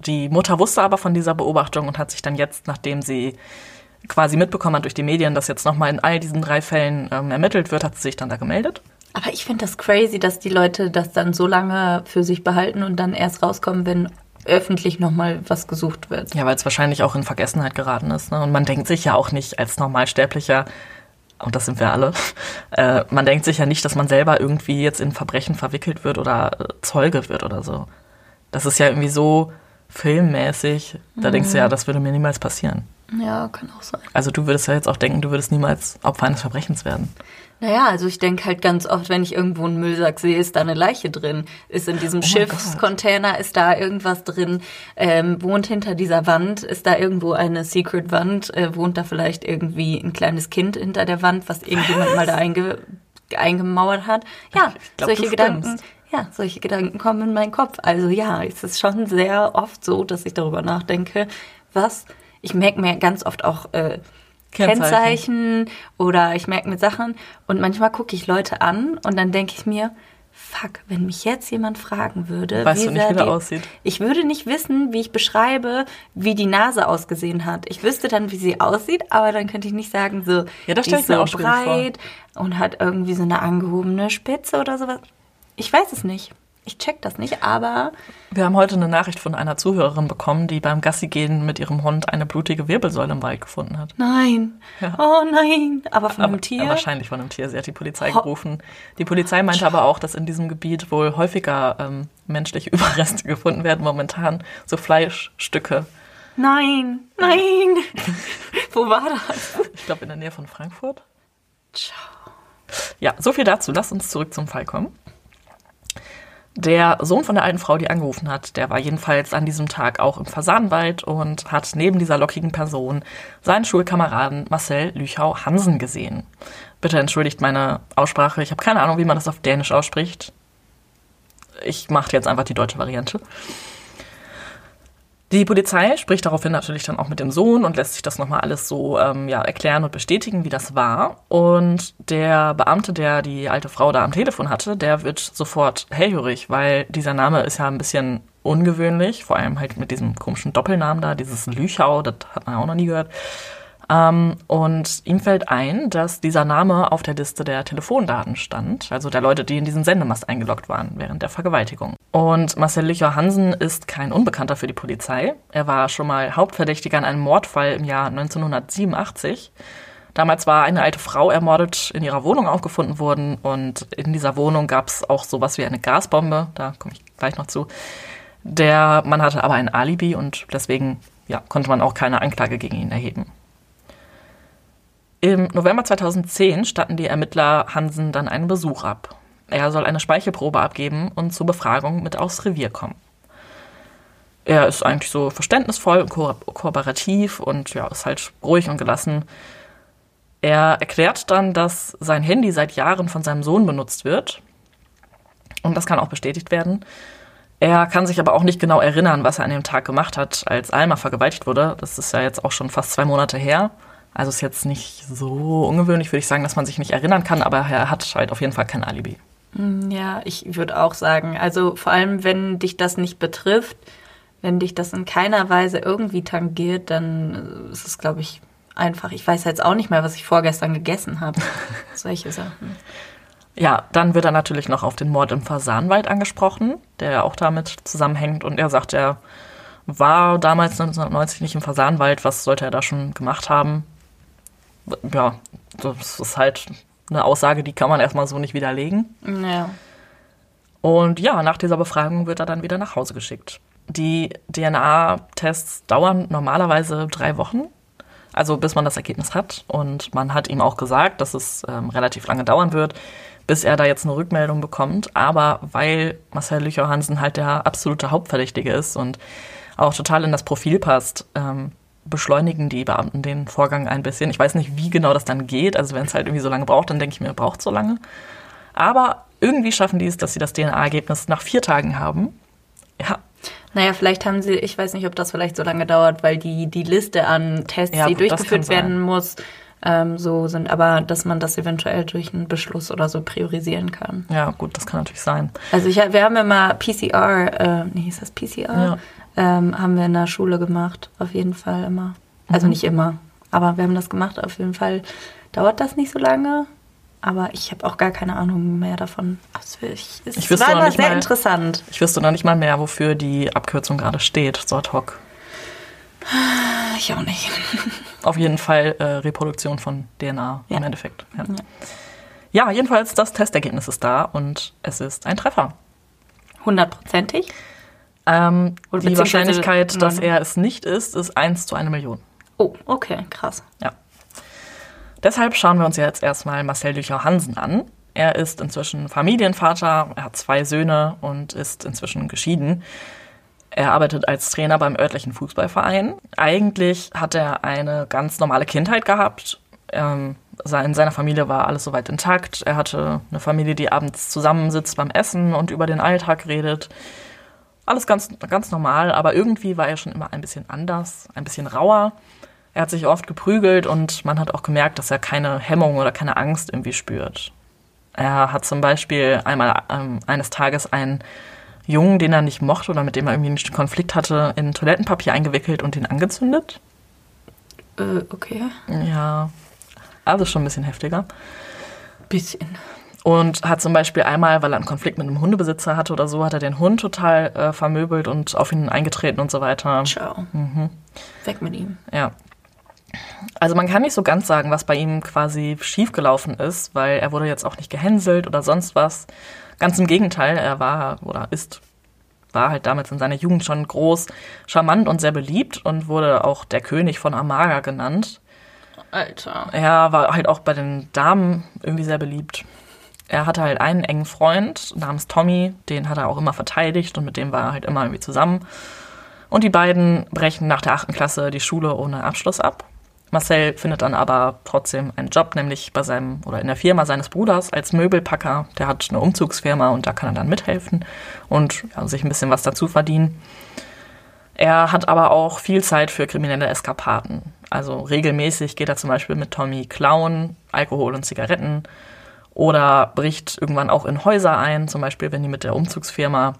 die Mutter wusste aber von dieser Beobachtung und hat sich dann jetzt, nachdem sie quasi mitbekommen hat durch die Medien, dass jetzt nochmal in all diesen drei Fällen ähm, ermittelt wird, hat sie sich dann da gemeldet. Aber ich finde das crazy, dass die Leute das dann so lange für sich behalten und dann erst rauskommen, wenn öffentlich nochmal was gesucht wird. Ja, weil es wahrscheinlich auch in Vergessenheit geraten ist. Ne? Und man denkt sich ja auch nicht als Normalsterblicher, und das sind wir alle, <laughs> äh, man denkt sich ja nicht, dass man selber irgendwie jetzt in Verbrechen verwickelt wird oder äh, Zeuge wird oder so. Das ist ja irgendwie so filmmäßig, da denkst du ja, das würde mir niemals passieren. Ja, kann auch sein. Also du würdest ja jetzt auch denken, du würdest niemals Opfer eines Verbrechens werden. Naja, also ich denke halt ganz oft, wenn ich irgendwo einen Müllsack sehe, ist da eine Leiche drin. Ist in diesem Oh Schiffscontainer, ist da irgendwas drin, ähm, wohnt hinter dieser Wand, ist da irgendwo eine Secret-Wand, äh, wohnt da vielleicht irgendwie ein kleines Kind hinter der Wand, was irgendjemand mal da einge eingemauert hat. Ja, glaub, solche Gedanken. stimmst. Ja, solche Gedanken kommen in meinen Kopf. Also ja, es ist schon sehr oft so, dass ich darüber nachdenke, was ich merke mir ganz oft auch äh, Kennzeichen. Kennzeichen oder ich merke mir Sachen und manchmal gucke ich Leute an und dann denke ich mir, fuck, wenn mich jetzt jemand fragen würde, Weißt du nicht, wie der aussieht? Ich würde nicht wissen, wie ich beschreibe, wie die Nase ausgesehen hat. Ich wüsste dann, wie sie aussieht, aber dann könnte ich nicht sagen, so, Ja, das die ist so breit und hat irgendwie so eine angehobene Spitze oder sowas. Ich weiß es nicht. Ich check das nicht, aber Wir haben heute eine Nachricht von einer Zuhörerin bekommen, die beim Gassigehen mit ihrem Hund eine blutige Wirbelsäule im Wald gefunden hat. nein. Ja. Oh nein. Aber von Aber, einem Tier. wahrscheinlich von einem Tier. Sie hat die Polizei gerufen. Die Polizei meinte aber auch, dass in diesem Gebiet wohl häufiger ähm, menschliche <laughs> Überreste gefunden werden momentan. So Fleischstücke. Nein, nein. <laughs> Wo war das? Ich glaube in der Nähe von Frankfurt. Ciao. Ja, so viel dazu. Lass uns zurück zum Fall kommen. Der Sohn von der alten Frau, die angerufen hat, der war jedenfalls an diesem Tag auch im Fasanenwald und hat neben dieser lockigen Person seinen Schulkameraden Marcel Lüchau-Hansen gesehen. Bitte entschuldigt meine Aussprache. Ich habe keine Ahnung, wie man das auf Dänisch ausspricht. Ich mache jetzt einfach die deutsche Variante. Die Polizei spricht daraufhin natürlich dann auch mit dem Sohn und lässt sich das nochmal alles so ähm, ja, erklären und bestätigen, wie das war. Und der Beamte, der die alte Frau da am Telefon hatte, der wird sofort hellhörig, weil dieser Name ist ja ein bisschen ungewöhnlich, vor allem halt mit diesem komischen Doppelnamen da, dieses Lüchau, das hat man auch noch nie gehört. Ähm, und ihm fällt ein, dass dieser Name auf der Liste der Telefondaten stand, also der Leute, die in diesen Sendemast eingeloggt waren während der Vergewaltigung. Und Marcel Lücher Hansen ist kein Unbekannter für die Polizei. Er war schon mal Hauptverdächtiger in einem Mordfall im Jahr 1987. Damals war eine alte Frau ermordet, in ihrer Wohnung aufgefunden worden und in dieser Wohnung gab es auch sowas wie eine Gasbombe, da komme ich gleich noch zu. Der Mann hatte aber ein Alibi und deswegen ja, konnte man auch keine Anklage gegen ihn erheben. Im November 2010 statten die Ermittler Hansen dann einen Besuch ab. Er soll eine Speichelprobe abgeben und zur Befragung mit aufs Revier kommen. Er ist eigentlich so verständnisvoll und ko kooperativ und ja, ist halt ruhig und gelassen. Er erklärt dann, dass sein Handy seit Jahren von seinem Sohn benutzt wird. Und das kann auch bestätigt werden. Er kann sich aber auch nicht genau erinnern, was er an dem Tag gemacht hat, als Alma vergewaltigt wurde. Das ist ja jetzt auch schon fast zwei Monate her. Also ist jetzt nicht so ungewöhnlich, würde ich sagen, dass man sich nicht erinnern kann, aber er hat halt auf jeden Fall kein Alibi. Mm, ja, ich würde auch sagen, also vor allem, wenn dich das nicht betrifft, wenn dich das in keiner Weise irgendwie tangiert, dann ist es, glaube ich, einfach. Ich weiß jetzt auch nicht mehr, was ich vorgestern gegessen habe. <laughs> Solche Sachen. Ja, dann wird er natürlich noch auf den Mord im Fasanwald angesprochen, der auch damit zusammenhängt. Und er sagt, er war damals 1990 nicht im Fasanwald. Was sollte er da schon gemacht haben? Ja, das ist halt eine Aussage, die kann man erstmal so nicht widerlegen. Ja. Und ja, nach dieser Befragung wird er dann wieder nach Hause geschickt. Die DNA-Tests dauern normalerweise drei Wochen, also bis man das Ergebnis hat. Und man hat ihm auch gesagt, dass es ähm, relativ lange dauern wird, bis er da jetzt eine Rückmeldung bekommt. Aber weil Marcel Lücher Hansen halt der absolute Hauptverdächtige ist und auch total in das Profil passt, ähm, beschleunigen die Beamten den Vorgang ein bisschen. Ich weiß nicht, wie genau das dann geht. Also wenn es halt irgendwie so lange braucht, dann denke ich mir, braucht so lange. Aber irgendwie schaffen die es, dass sie das DNA-Ergebnis nach vier Tagen haben. Ja. Naja, vielleicht haben sie, ich weiß nicht, ob das vielleicht so lange dauert, weil die, die Liste an Tests, ja, die durchgeführt werden muss, ähm, so sind, aber dass man das eventuell durch einen Beschluss oder so priorisieren kann. Ja, gut, das kann natürlich sein. Also ich, wir haben ja mal PCR, äh, nee, ist das PCR? Ja ähm, haben wir in der Schule gemacht, auf jeden Fall immer. Also mhm. nicht immer, aber wir haben das gemacht, auf jeden Fall. Dauert das nicht so lange, aber ich habe auch gar keine Ahnung mehr davon. Also ich, es ich war noch nicht sehr mal, interessant. Ich wüsste noch nicht mal mehr, wofür die Abkürzung gerade steht, so ad hoc. Ich auch nicht. <laughs> Auf jeden Fall äh, Reproduktion von DNA ja. im Endeffekt. Ja. ja. ja, jedenfalls das Testergebnis ist da und es ist ein Treffer. Hundertprozentig? Ähm, die Wahrscheinlichkeit, dass er es nicht ist, ist 1 zu 1 Million. Oh, okay, krass. Ja. Deshalb schauen wir uns jetzt erstmal Marcel Dücher Hansen an. Er ist inzwischen Familienvater, er hat zwei Söhne und ist inzwischen geschieden. Er arbeitet als Trainer beim örtlichen Fußballverein. Eigentlich hat er eine ganz normale Kindheit gehabt. Ähm, in seiner Familie war alles soweit intakt. Er hatte eine Familie, die abends zusammensitzt beim Essen und über den Alltag redet alles ganz, ganz normal, aber irgendwie war er schon immer ein bisschen anders, ein bisschen rauer. Er hat sich oft geprügelt und man hat auch gemerkt, dass er keine Hemmung oder keine Angst irgendwie spürt. Er hat zum Beispiel einmal ähm, eines Tages einen Jungen, den er nicht mochte oder mit dem er irgendwie einen Konflikt hatte, in Toilettenpapier eingewickelt und ihn angezündet. Äh, okay. Ja, also schon ein bisschen heftiger. Bisschen. Und hat zum Beispiel einmal, weil er einen Konflikt mit einem Hundebesitzer hatte oder so, hat er den Hund total äh, vermöbelt und auf ihn eingetreten und so weiter. Ciao. Mhm. Weg mit ihm. Ja. Also man kann nicht so ganz sagen, was bei ihm quasi schiefgelaufen ist, weil er wurde jetzt auch nicht gehänselt oder sonst was. Ganz im Gegenteil, er war oder ist, war halt damals in seiner Jugend schon groß, charmant und sehr beliebt und wurde auch der König von Amaga genannt. Alter. Er war halt auch bei den Damen irgendwie sehr beliebt er hatte halt einen engen Freund namens Tommy, den hat er auch immer verteidigt und mit dem war er halt immer irgendwie zusammen. Und die beiden brechen nach der achten Klasse die Schule ohne Abschluss ab. Marcel findet dann aber trotzdem einen Job, nämlich bei seinem oder in der Firma seines Bruders als Möbelpacker. Der hat eine Umzugsfirma und da kann er dann mithelfen und ja, sich ein bisschen was dazu verdienen. Er hat aber auch viel Zeit für kriminelle Eskapaden. Also regelmäßig geht er zum Beispiel mit Tommy klauen, Alkohol und Zigaretten oder bricht irgendwann auch in Häuser ein, zum Beispiel wenn die mit der Umzugsfirma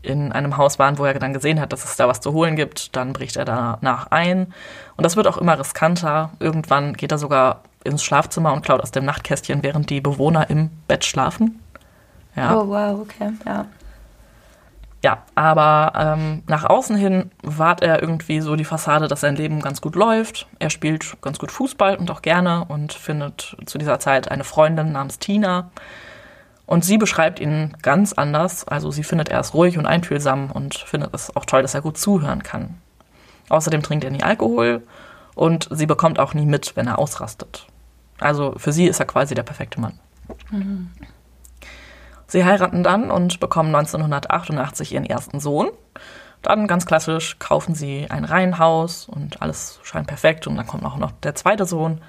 in einem Haus waren, wo er dann gesehen hat, dass es da was zu holen gibt, dann bricht er danach ein. Und das wird auch immer riskanter. Irgendwann geht er sogar ins Schlafzimmer und klaut aus dem Nachtkästchen, während die Bewohner im Bett schlafen. Ja. Oh, wow, okay, ja. Ja, aber ähm, nach außen hin wahrt er irgendwie so die Fassade, dass sein Leben ganz gut läuft. Er spielt ganz gut Fußball und auch gerne und findet zu dieser Zeit eine Freundin namens Tina. Und sie beschreibt ihn ganz anders. Also sie findet er ist ruhig und einfühlsam und findet es auch toll, dass er gut zuhören kann. Außerdem trinkt er nie Alkohol und sie bekommt auch nie mit, wenn er ausrastet. Also für sie ist er quasi der perfekte Mann. Mhm. Sie heiraten dann und bekommen 1988 ihren ersten Sohn. Dann ganz klassisch kaufen sie ein Reihenhaus und alles scheint perfekt und dann kommt auch noch der zweite Sohn.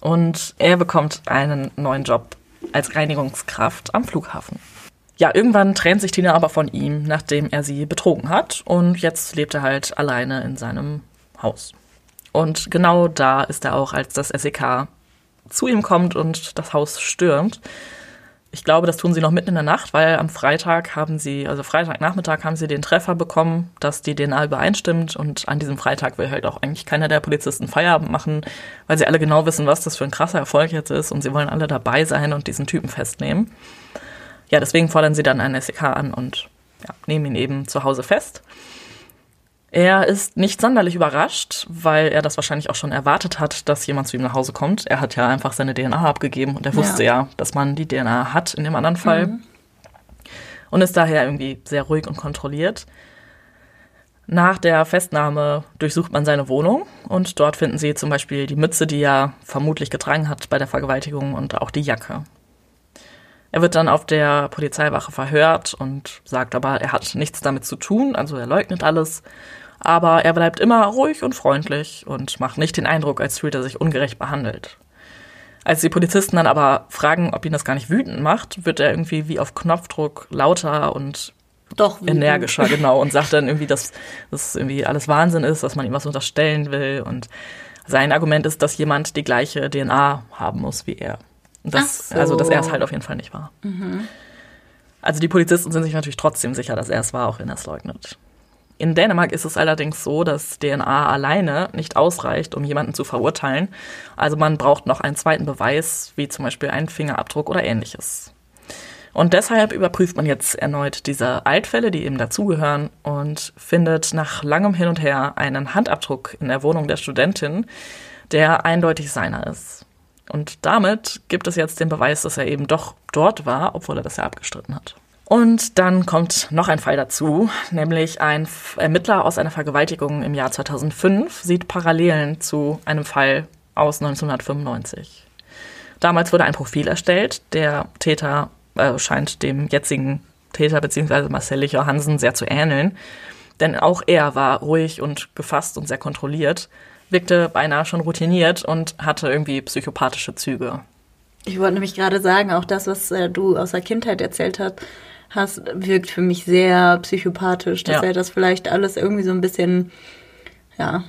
Und er bekommt einen neuen Job als Reinigungskraft am Flughafen. Ja, irgendwann trennt sich Tina aber von ihm, nachdem er sie betrogen hat und jetzt lebt er halt alleine in seinem Haus. Und genau da ist er auch, als das SEK zu ihm kommt und das Haus stürmt. Ich glaube, das tun sie noch mitten in der Nacht, weil am Freitag haben sie, also Freitagnachmittag haben sie den Treffer bekommen, dass die DNA übereinstimmt und an diesem Freitag will halt auch eigentlich keiner der Polizisten Feierabend machen, weil sie alle genau wissen, was das für ein krasser Erfolg jetzt ist und sie wollen alle dabei sein und diesen Typen festnehmen. Ja, deswegen fordern sie dann einen SEK an und ja, nehmen ihn eben zu Hause fest. Er ist nicht sonderlich überrascht, weil er das wahrscheinlich auch schon erwartet hat, dass jemand zu ihm nach Hause kommt. Er hat ja einfach seine DNA abgegeben und er wusste ja, ja dass man die DNA hat in dem anderen Fall. Mhm. Und ist daher irgendwie sehr ruhig und kontrolliert. Nach der Festnahme durchsucht man seine Wohnung und dort finden sie zum Beispiel die Mütze, die er vermutlich getragen hat bei der Vergewaltigung und auch die Jacke. Er wird dann auf der Polizeiwache verhört und sagt aber, er hat nichts damit zu tun, also er leugnet alles aber er bleibt immer ruhig und freundlich und macht nicht den Eindruck, als fühlt er sich ungerecht behandelt. Als die Polizisten dann aber fragen, ob ihn das gar nicht wütend macht, wird er irgendwie wie auf Knopfdruck lauter und Doch, energischer, <laughs> genau, und sagt dann irgendwie, dass das irgendwie alles Wahnsinn ist, dass man ihm was unterstellen will. Und sein Argument ist, dass jemand die gleiche DNA haben muss wie er. Das, so. Also, dass er es halt auf jeden Fall nicht war. Mhm. Also die Polizisten sind sich natürlich trotzdem sicher, dass er es war, auch wenn er es leugnet. In Dänemark ist es allerdings so, dass DNA alleine nicht ausreicht, um jemanden zu verurteilen. Also man braucht noch einen zweiten Beweis, wie zum Beispiel einen Fingerabdruck oder ähnliches. Und deshalb überprüft man jetzt erneut diese Altfälle, die eben dazugehören, und findet nach langem Hin und Her einen Handabdruck in der Wohnung der Studentin, der eindeutig seiner ist. Und damit gibt es jetzt den Beweis, dass er eben doch dort war, obwohl er das ja abgestritten hat. Und dann kommt noch ein Fall dazu, nämlich ein Ermittler aus einer Vergewaltigung im Jahr 2005 sieht Parallelen zu einem Fall aus 1995. Damals wurde ein Profil erstellt. Der Täter äh, scheint dem jetzigen Täter bzw. Marcel Licher Hansen sehr zu ähneln. Denn auch er war ruhig und gefasst und sehr kontrolliert, wirkte beinahe schon routiniert und hatte irgendwie psychopathische Züge. Ich wollte nämlich gerade sagen, auch das, was äh, du aus der Kindheit erzählt hast, hast, wirkt für mich sehr psychopathisch, dass ja. er das vielleicht alles irgendwie so ein bisschen, ja,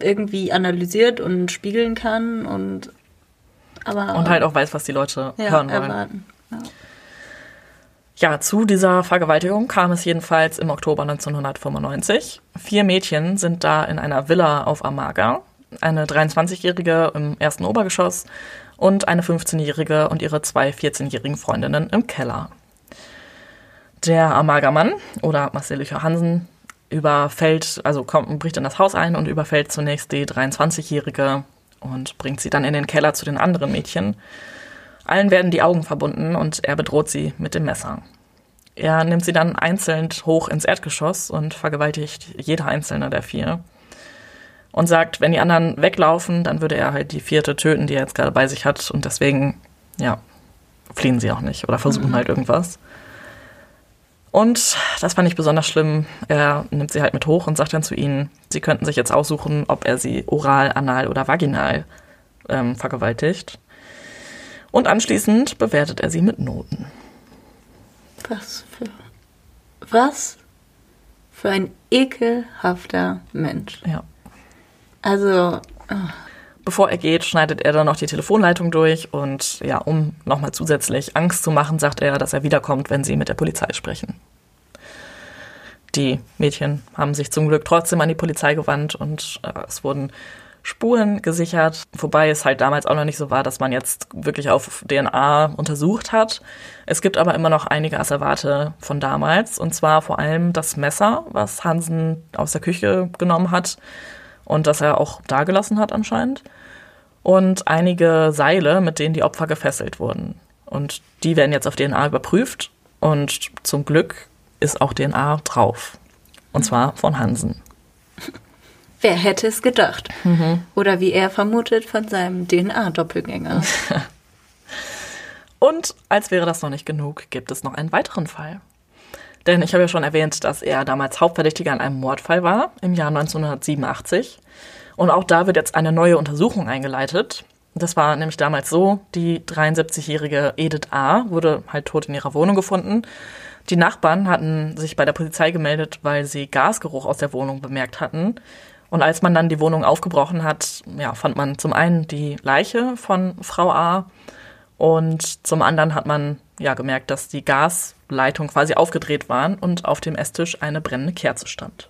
irgendwie analysiert und spiegeln kann und aber und halt auch weiß, was die Leute ja, hören wollen. Erwarten. Ja. ja, zu dieser Vergewaltigung kam es jedenfalls im Oktober 1995. Vier Mädchen sind da in einer Villa auf Amaga. Eine 23-Jährige im ersten Obergeschoss und eine 15-Jährige und ihre zwei 14-jährigen Freundinnen im Keller. Der Amalgamann oder Marcel Lücher Hansen überfällt, also kommt, bricht in das Haus ein und überfällt zunächst die 23-Jährige und bringt sie dann in den Keller zu den anderen Mädchen. Allen werden die Augen verbunden und er bedroht sie mit dem Messer. Er nimmt sie dann einzeln hoch ins Erdgeschoss und vergewaltigt jede einzelne der vier. Und sagt, wenn die anderen weglaufen, dann würde er halt die vierte töten, die er jetzt gerade bei sich hat. Und deswegen, ja, fliehen sie auch nicht oder versuchen mhm. halt irgendwas. Und das fand ich besonders schlimm. Er nimmt sie halt mit hoch und sagt dann zu ihnen, sie könnten sich jetzt aussuchen, ob er sie oral, anal oder vaginal ähm, vergewaltigt. Und anschließend bewertet er sie mit Noten. Was für. Was für ein ekelhafter Mensch. Ja. Also. Oh. Bevor er geht, schneidet er dann noch die Telefonleitung durch und ja, um nochmal zusätzlich Angst zu machen, sagt er, dass er wiederkommt, wenn sie mit der Polizei sprechen. Die Mädchen haben sich zum Glück trotzdem an die Polizei gewandt und äh, es wurden Spuren gesichert, wobei es halt damals auch noch nicht so war, dass man jetzt wirklich auf DNA untersucht hat. Es gibt aber immer noch einige Asservate von damals, und zwar vor allem das Messer, was Hansen aus der Küche genommen hat und das er auch dagelassen hat anscheinend, und einige Seile, mit denen die Opfer gefesselt wurden. Und die werden jetzt auf DNA überprüft und zum Glück ist auch DNA drauf. Und zwar von Hansen. <laughs> Wer hätte es gedacht? Mhm. Oder wie er vermutet von seinem DNA-Doppelgänger. <laughs> Und als wäre das noch nicht genug, gibt es noch einen weiteren Fall. Denn ich habe ja schon erwähnt, dass er damals Hauptverdächtiger an einem Mordfall war, im Jahr 1987. Und auch da wird jetzt eine neue Untersuchung eingeleitet. Das war nämlich damals so, die 73-jährige Edith A. wurde halt tot in ihrer Wohnung gefunden. Die Nachbarn hatten sich bei der Polizei gemeldet, weil sie Gasgeruch aus der Wohnung bemerkt hatten. Und als man dann die Wohnung aufgebrochen hat, ja, fand man zum einen die Leiche von Frau A und zum anderen hat man ja gemerkt, dass die Gasleitung quasi aufgedreht waren und auf dem Esstisch eine brennende Kerze stand.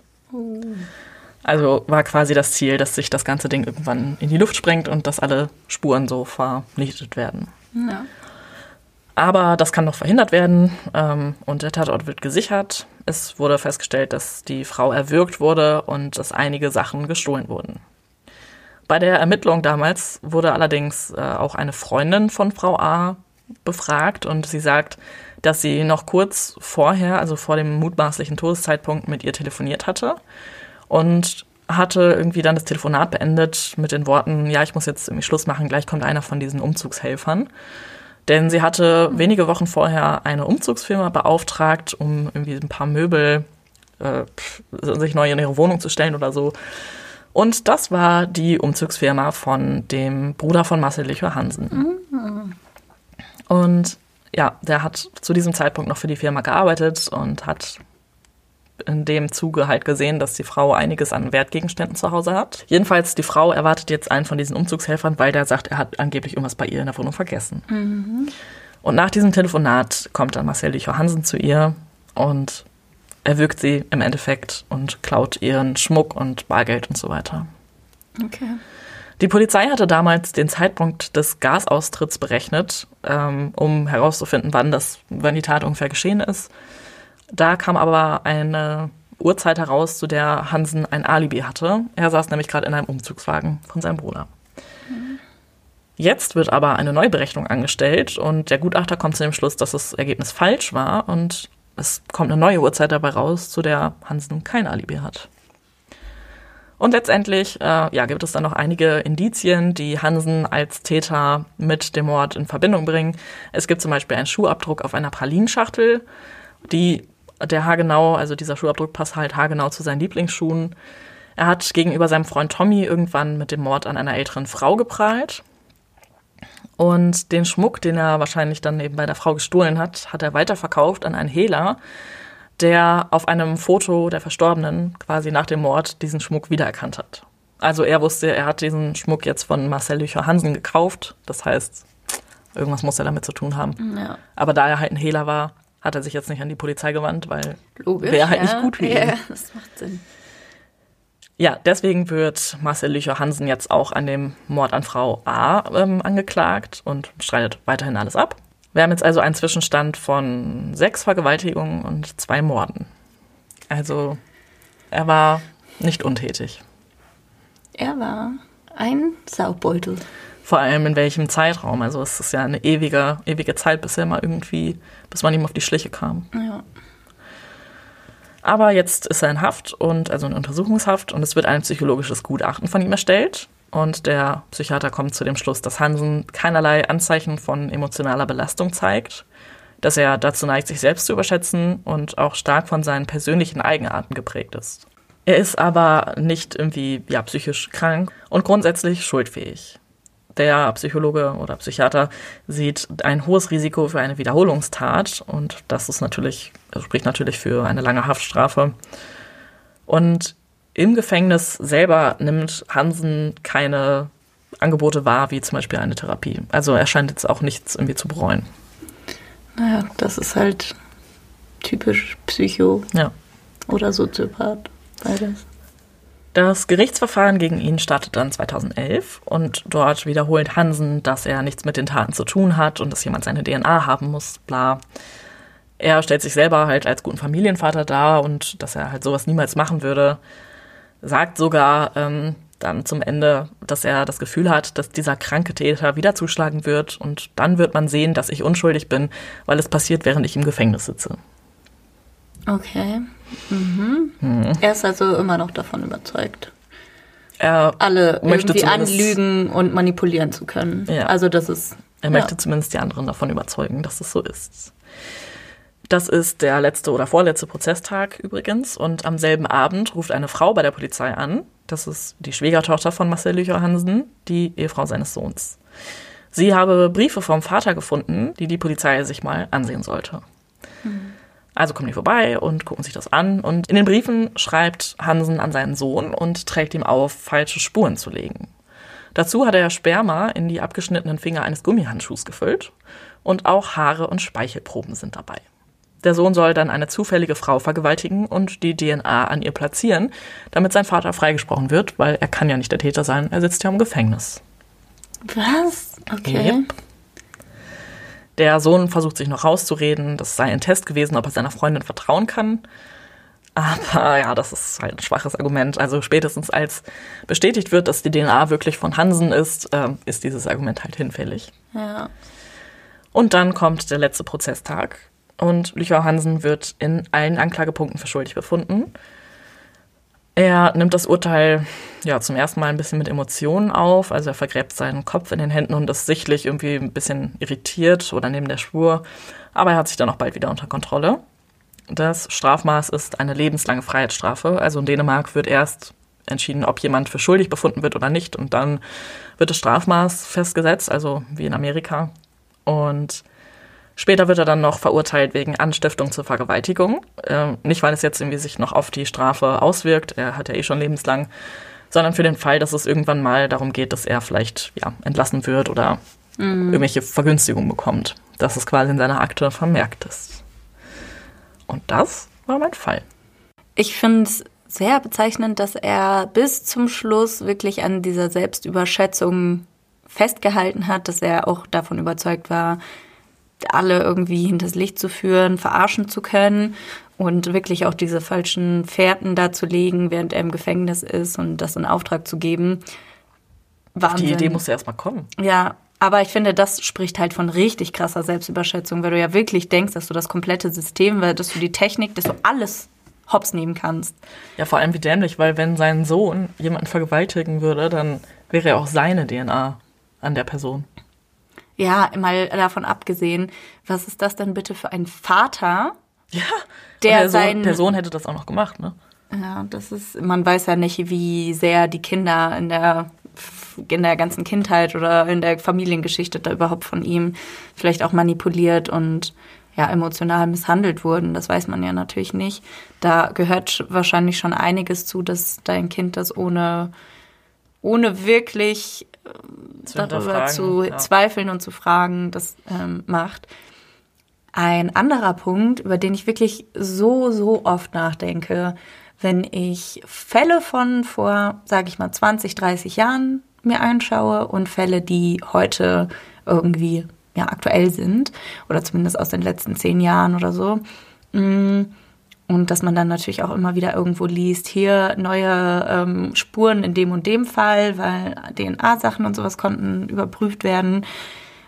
Also war quasi das Ziel, dass sich das ganze Ding irgendwann in die Luft sprengt und dass alle Spuren so vernichtet werden. Ja. Aber das kann noch verhindert werden ähm, und der Tatort wird gesichert. Es wurde festgestellt, dass die Frau erwürgt wurde und dass einige Sachen gestohlen wurden. Bei der Ermittlung damals wurde allerdings äh, auch eine Freundin von Frau A befragt und sie sagt, dass sie noch kurz vorher, also vor dem mutmaßlichen Todeszeitpunkt, mit ihr telefoniert hatte und hatte irgendwie dann das Telefonat beendet mit den Worten, ja, ich muss jetzt irgendwie Schluss machen, gleich kommt einer von diesen Umzugshelfern. Denn sie hatte wenige Wochen vorher eine Umzugsfirma beauftragt, um irgendwie ein paar Möbel äh, sich neu in ihre Wohnung zu stellen oder so. Und das war die Umzugsfirma von dem Bruder von Marcel Licher Hansen. Mhm. Und ja, der hat zu diesem Zeitpunkt noch für die Firma gearbeitet und hat in dem Zuge halt gesehen, dass die Frau einiges an Wertgegenständen zu Hause hat. Jedenfalls, die Frau erwartet jetzt einen von diesen Umzugshelfern, weil der sagt, er hat angeblich irgendwas bei ihr in der Wohnung vergessen. Mhm. Und nach diesem Telefonat kommt dann Marcel Hansen zu ihr und erwürgt sie im Endeffekt und klaut ihren Schmuck und Bargeld und so weiter. Okay. Die Polizei hatte damals den Zeitpunkt des Gasaustritts berechnet, ähm, um herauszufinden, wann das, wann die Tat ungefähr geschehen ist. Da kam aber eine Uhrzeit heraus, zu der Hansen ein Alibi hatte. Er saß nämlich gerade in einem Umzugswagen von seinem Bruder. Jetzt wird aber eine Neuberechnung angestellt und der Gutachter kommt zu dem Schluss, dass das Ergebnis falsch war und es kommt eine neue Uhrzeit dabei raus, zu der Hansen kein Alibi hat. Und letztendlich äh, ja, gibt es dann noch einige Indizien, die Hansen als Täter mit dem Mord in Verbindung bringen. Es gibt zum Beispiel einen Schuhabdruck auf einer Pralinschachtel, die der haargenau, also dieser Schuhabdruck passt halt haargenau zu seinen Lieblingsschuhen. Er hat gegenüber seinem Freund Tommy irgendwann mit dem Mord an einer älteren Frau geprahlt. Und den Schmuck, den er wahrscheinlich dann eben bei der Frau gestohlen hat, hat er weiterverkauft an einen Hehler, der auf einem Foto der Verstorbenen quasi nach dem Mord diesen Schmuck wiedererkannt hat. Also er wusste, er hat diesen Schmuck jetzt von Marcel Lücher Hansen gekauft. Das heißt, irgendwas muss er damit zu tun haben. Ja. Aber da er halt ein Hehler war, hat er sich jetzt nicht an die Polizei gewandt, weil wäre halt ja. nicht gut für ihn. Ja, <laughs> das macht Sinn. Ja, deswegen wird Marcel Lücher Hansen jetzt auch an dem Mord an Frau A ähm, angeklagt und streitet weiterhin alles ab. Wir haben jetzt also einen Zwischenstand von sechs Vergewaltigungen und zwei Morden. Also er war nicht untätig. Er war ein Saubbeutel vor allem in welchem Zeitraum. Also es ist ja eine ewige, ewige Zeit, bis er mal irgendwie, bis man ihm auf die Schliche kam. Ja. Aber jetzt ist er in Haft und also in Untersuchungshaft und es wird ein psychologisches Gutachten von ihm erstellt. Und der Psychiater kommt zu dem Schluss, dass Hansen keinerlei Anzeichen von emotionaler Belastung zeigt, dass er dazu neigt, sich selbst zu überschätzen und auch stark von seinen persönlichen Eigenarten geprägt ist. Er ist aber nicht irgendwie ja, psychisch krank und grundsätzlich schuldfähig der Psychologe oder Psychiater sieht ein hohes Risiko für eine Wiederholungstat und das ist natürlich, das spricht natürlich für eine lange Haftstrafe. Und im Gefängnis selber nimmt Hansen keine Angebote wahr, wie zum Beispiel eine Therapie. Also er scheint jetzt auch nichts irgendwie zu bereuen. Naja, das ist halt typisch Psycho Ja. oder Soziopath. Beides. Das Gerichtsverfahren gegen ihn startet dann 2011 und dort wiederholt Hansen, dass er nichts mit den Taten zu tun hat und dass jemand seine DNA haben muss, bla. Er stellt sich selber halt als guten Familienvater dar und dass er halt sowas niemals machen würde. Sagt sogar ähm, dann zum Ende, dass er das Gefühl hat, dass dieser kranke Täter wieder zuschlagen wird und dann wird man sehen, dass ich unschuldig bin, weil es passiert, während ich im Gefängnis sitze. Okay. Mhm. Er ist also immer noch davon überzeugt, Er alle Möchte irgendwie anlügen und manipulieren zu können. Ja. Also das ist. Er ja. möchte zumindest die anderen davon überzeugen, dass es so ist. Das ist der letzte oder vorletzte Prozesstag übrigens. Und am selben Abend ruft eine Frau bei der Polizei an. Das ist die Schwiegertochter von Marcel Lücher Hansen, die Ehefrau seines Sohns. Sie habe Briefe vom Vater gefunden, die die Polizei sich mal ansehen sollte. Also kommen die vorbei und gucken sich das an. Und in den Briefen schreibt Hansen an seinen Sohn und trägt ihm auf, falsche Spuren zu legen. Dazu hat er Sperma in die abgeschnittenen Finger eines Gummihandschuhs gefüllt und auch Haare und Speichelproben sind dabei. Der Sohn soll dann eine zufällige Frau vergewaltigen und die DNA an ihr platzieren, damit sein Vater freigesprochen wird, weil er kann ja nicht der Täter sein, er sitzt ja im Gefängnis. Was? Okay. Yep. Der Sohn versucht sich noch rauszureden, das sei ein Test gewesen, ob er seiner Freundin vertrauen kann. Aber ja, das ist halt ein schwaches Argument. Also spätestens als bestätigt wird, dass die DNA wirklich von Hansen ist, ähm, ist dieses Argument halt hinfällig. Ja. Und dann kommt der letzte Prozesstag und Lücher Hansen wird in allen Anklagepunkten für schuldig befunden. Er nimmt das Urteil ja zum ersten Mal ein bisschen mit Emotionen auf, also er vergräbt seinen Kopf in den Händen und ist sichtlich irgendwie ein bisschen irritiert oder neben der Spur, aber er hat sich dann auch bald wieder unter Kontrolle. Das Strafmaß ist eine lebenslange Freiheitsstrafe, also in Dänemark wird erst entschieden, ob jemand für schuldig befunden wird oder nicht und dann wird das Strafmaß festgesetzt, also wie in Amerika. Und Später wird er dann noch verurteilt wegen Anstiftung zur Vergewaltigung. Ähm, nicht, weil es jetzt irgendwie sich noch auf die Strafe auswirkt, er hat ja eh schon lebenslang, sondern für den Fall, dass es irgendwann mal darum geht, dass er vielleicht ja, entlassen wird oder irgendwelche Vergünstigungen bekommt. Dass es quasi in seiner Akte vermerkt ist. Und das war mein Fall. Ich finde es sehr bezeichnend, dass er bis zum Schluss wirklich an dieser Selbstüberschätzung festgehalten hat, dass er auch davon überzeugt war, alle irgendwie hinters Licht zu führen, verarschen zu können und wirklich auch diese falschen Fährten da zu legen, während er im Gefängnis ist und das in Auftrag zu geben. Wahnsinn. Die Idee musste erst mal kommen. Ja, aber ich finde, das spricht halt von richtig krasser Selbstüberschätzung, weil du ja wirklich denkst, dass du das komplette System, weil dass du die Technik, dass du alles hops nehmen kannst. Ja, vor allem wie dämlich, weil wenn sein Sohn jemanden vergewaltigen würde, dann wäre ja auch seine DNA an der Person. Ja, mal davon abgesehen, was ist das denn bitte für ein Vater? Ja, Der der, sein- Sohn, der Sohn hätte das auch noch gemacht, ne? Ja, das ist, man weiß ja nicht, wie sehr die Kinder in der, in der ganzen Kindheit oder in der Familiengeschichte da überhaupt von ihm vielleicht auch manipuliert und ja, emotional misshandelt wurden. Das weiß man ja natürlich nicht. Da gehört wahrscheinlich schon einiges zu, dass dein Kind das ohne, ohne wirklich Zu darüber zu ja. zweifeln und zu fragen, das ähm, macht. Ein anderer Punkt, über den ich wirklich so, so oft nachdenke, wenn ich Fälle von vor, sage ich mal, 20, 30 Jahren mir anschaue und Fälle, die heute irgendwie ja, aktuell sind oder zumindest aus den letzten zehn Jahren oder so. Mm, Und dass man dann natürlich auch immer wieder irgendwo liest, hier neue ähm, Spuren in dem und dem Fall, weil DNA-Sachen und sowas konnten überprüft werden.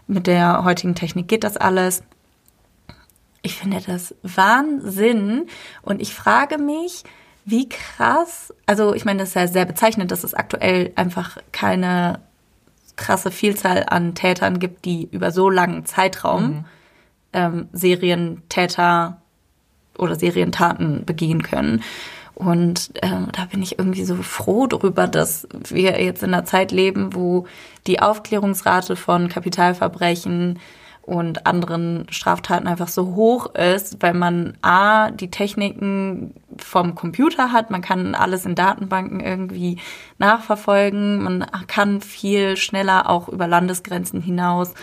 Mit der heutigen Technik geht das alles. Ich finde das Wahnsinn und ich frage mich, wie krass, also ich meine, das ist ja sehr bezeichnend, dass es aktuell einfach keine krasse Vielzahl an Tätern gibt, die über so langen Zeitraum ähm, Serientäter oder Serientaten begehen können. Und ähm, da bin ich irgendwie so froh drüber, dass wir jetzt in einer Zeit leben, wo die Aufklärungsrate von Kapitalverbrechen und anderen Straftaten einfach so hoch ist, weil man A, die Techniken vom Computer hat, man kann alles in Datenbanken irgendwie nachverfolgen, man kann viel schneller auch über Landesgrenzen hinaus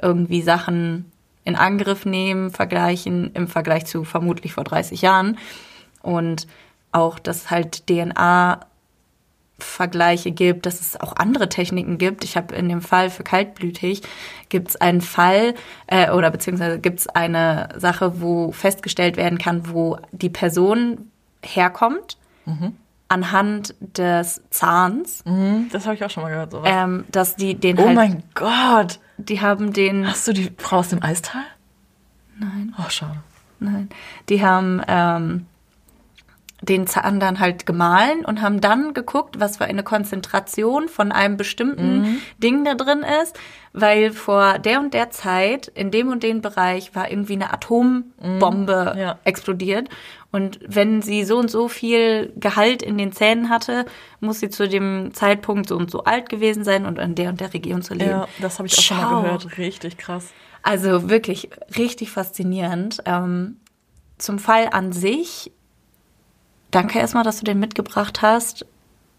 irgendwie Sachen in Angriff nehmen, vergleichen im Vergleich zu vermutlich vor 30 Jahren. Und auch, dass halt DNA Vergleiche gibt, dass es auch andere Techniken gibt. Ich habe in dem Fall für kaltblütig gibt es einen Fall äh, oder beziehungsweise gibt es eine Sache, wo festgestellt werden kann, wo die Person herkommt mhm. Anhand des Zahns. Mhm, das habe ich auch schon mal gehört. Sowas. Ähm, dass die den oh halt. Mein Gott! Die haben den. Hast du die Frau aus dem Eistal? Nein. Oh schade. Nein. Die haben ähm, den Zahn dann halt gemahlen und haben dann geguckt, was für eine Konzentration von einem bestimmten mhm. Ding da drin ist, weil vor der und der Zeit in dem und dem Bereich war irgendwie eine Atombombe mhm. ja. explodiert und wenn sie so und so viel Gehalt in den Zähnen hatte, muss sie zu dem Zeitpunkt so und so alt gewesen sein und in der und der Region zu leben. Ja, das habe ich auch Schau. schon mal gehört. Richtig krass. Also wirklich richtig faszinierend. Ähm, zum Fall an sich Danke erstmal, dass du den mitgebracht hast.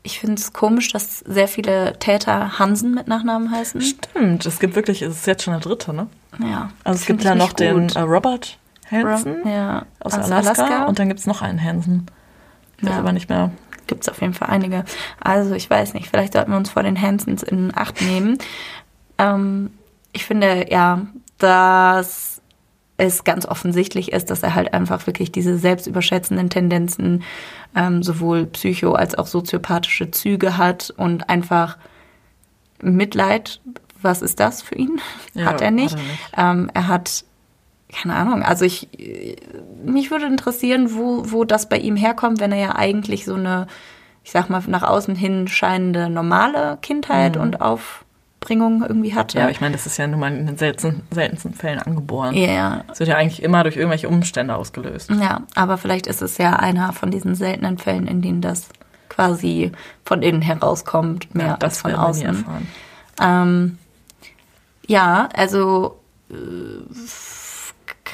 Ich finde es komisch, dass sehr viele Täter Hansen mit Nachnamen heißen. Stimmt, es gibt wirklich, es ist jetzt schon der dritte, ne? Ja. Also es gibt ja noch den äh, Robert Hansen ja, aus, aus Alaska, Alaska, und dann gibt es noch einen Hansen. Ich weiß ja. aber nicht mehr. Gibt es auf jeden Fall einige. Also ich weiß nicht, vielleicht sollten wir uns vor den Hansens in Acht nehmen. Ähm, ich finde, ja, dass es ganz offensichtlich ist, dass er halt einfach wirklich diese selbstüberschätzenden Tendenzen, ähm, sowohl psycho- als auch soziopathische Züge hat und einfach Mitleid, was ist das für ihn? Ja, hat er nicht. Hat er, nicht. Ähm, er hat keine Ahnung, also ich, mich würde interessieren, wo, wo das bei ihm herkommt, wenn er ja eigentlich so eine, ich sag mal, nach außen hin scheinende normale Kindheit mhm. und auf, Bringung irgendwie hatte. Ja, ich meine, das ist ja nun mal in den seltensten, seltensten Fällen angeboren. Ja. Das wird ja eigentlich immer durch irgendwelche Umstände ausgelöst. Ja, aber vielleicht ist es ja einer von diesen seltenen Fällen, in denen das quasi von innen herauskommt, mehr ja, als von außen. Ähm, ja, also äh,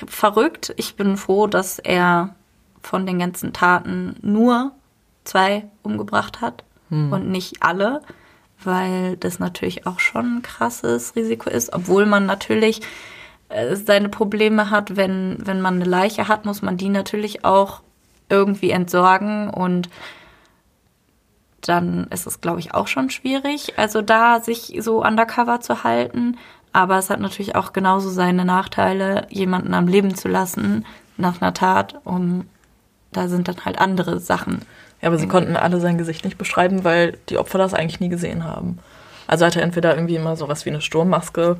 verrückt. Ich bin froh, dass er von den ganzen Taten nur zwei umgebracht hat hm. und nicht alle weil das natürlich auch schon ein krasses Risiko ist, obwohl man natürlich äh, seine Probleme hat, wenn, wenn man eine Leiche hat, muss man die natürlich auch irgendwie entsorgen und dann ist es, glaube ich, auch schon schwierig, also da sich so undercover zu halten. Aber es hat natürlich auch genauso seine Nachteile, jemanden am Leben zu lassen nach einer Tat, um da sind dann halt andere Sachen ja, aber sie konnten alle sein Gesicht nicht beschreiben, weil die Opfer das eigentlich nie gesehen haben. Also hatte er entweder irgendwie immer sowas wie eine Sturmmaske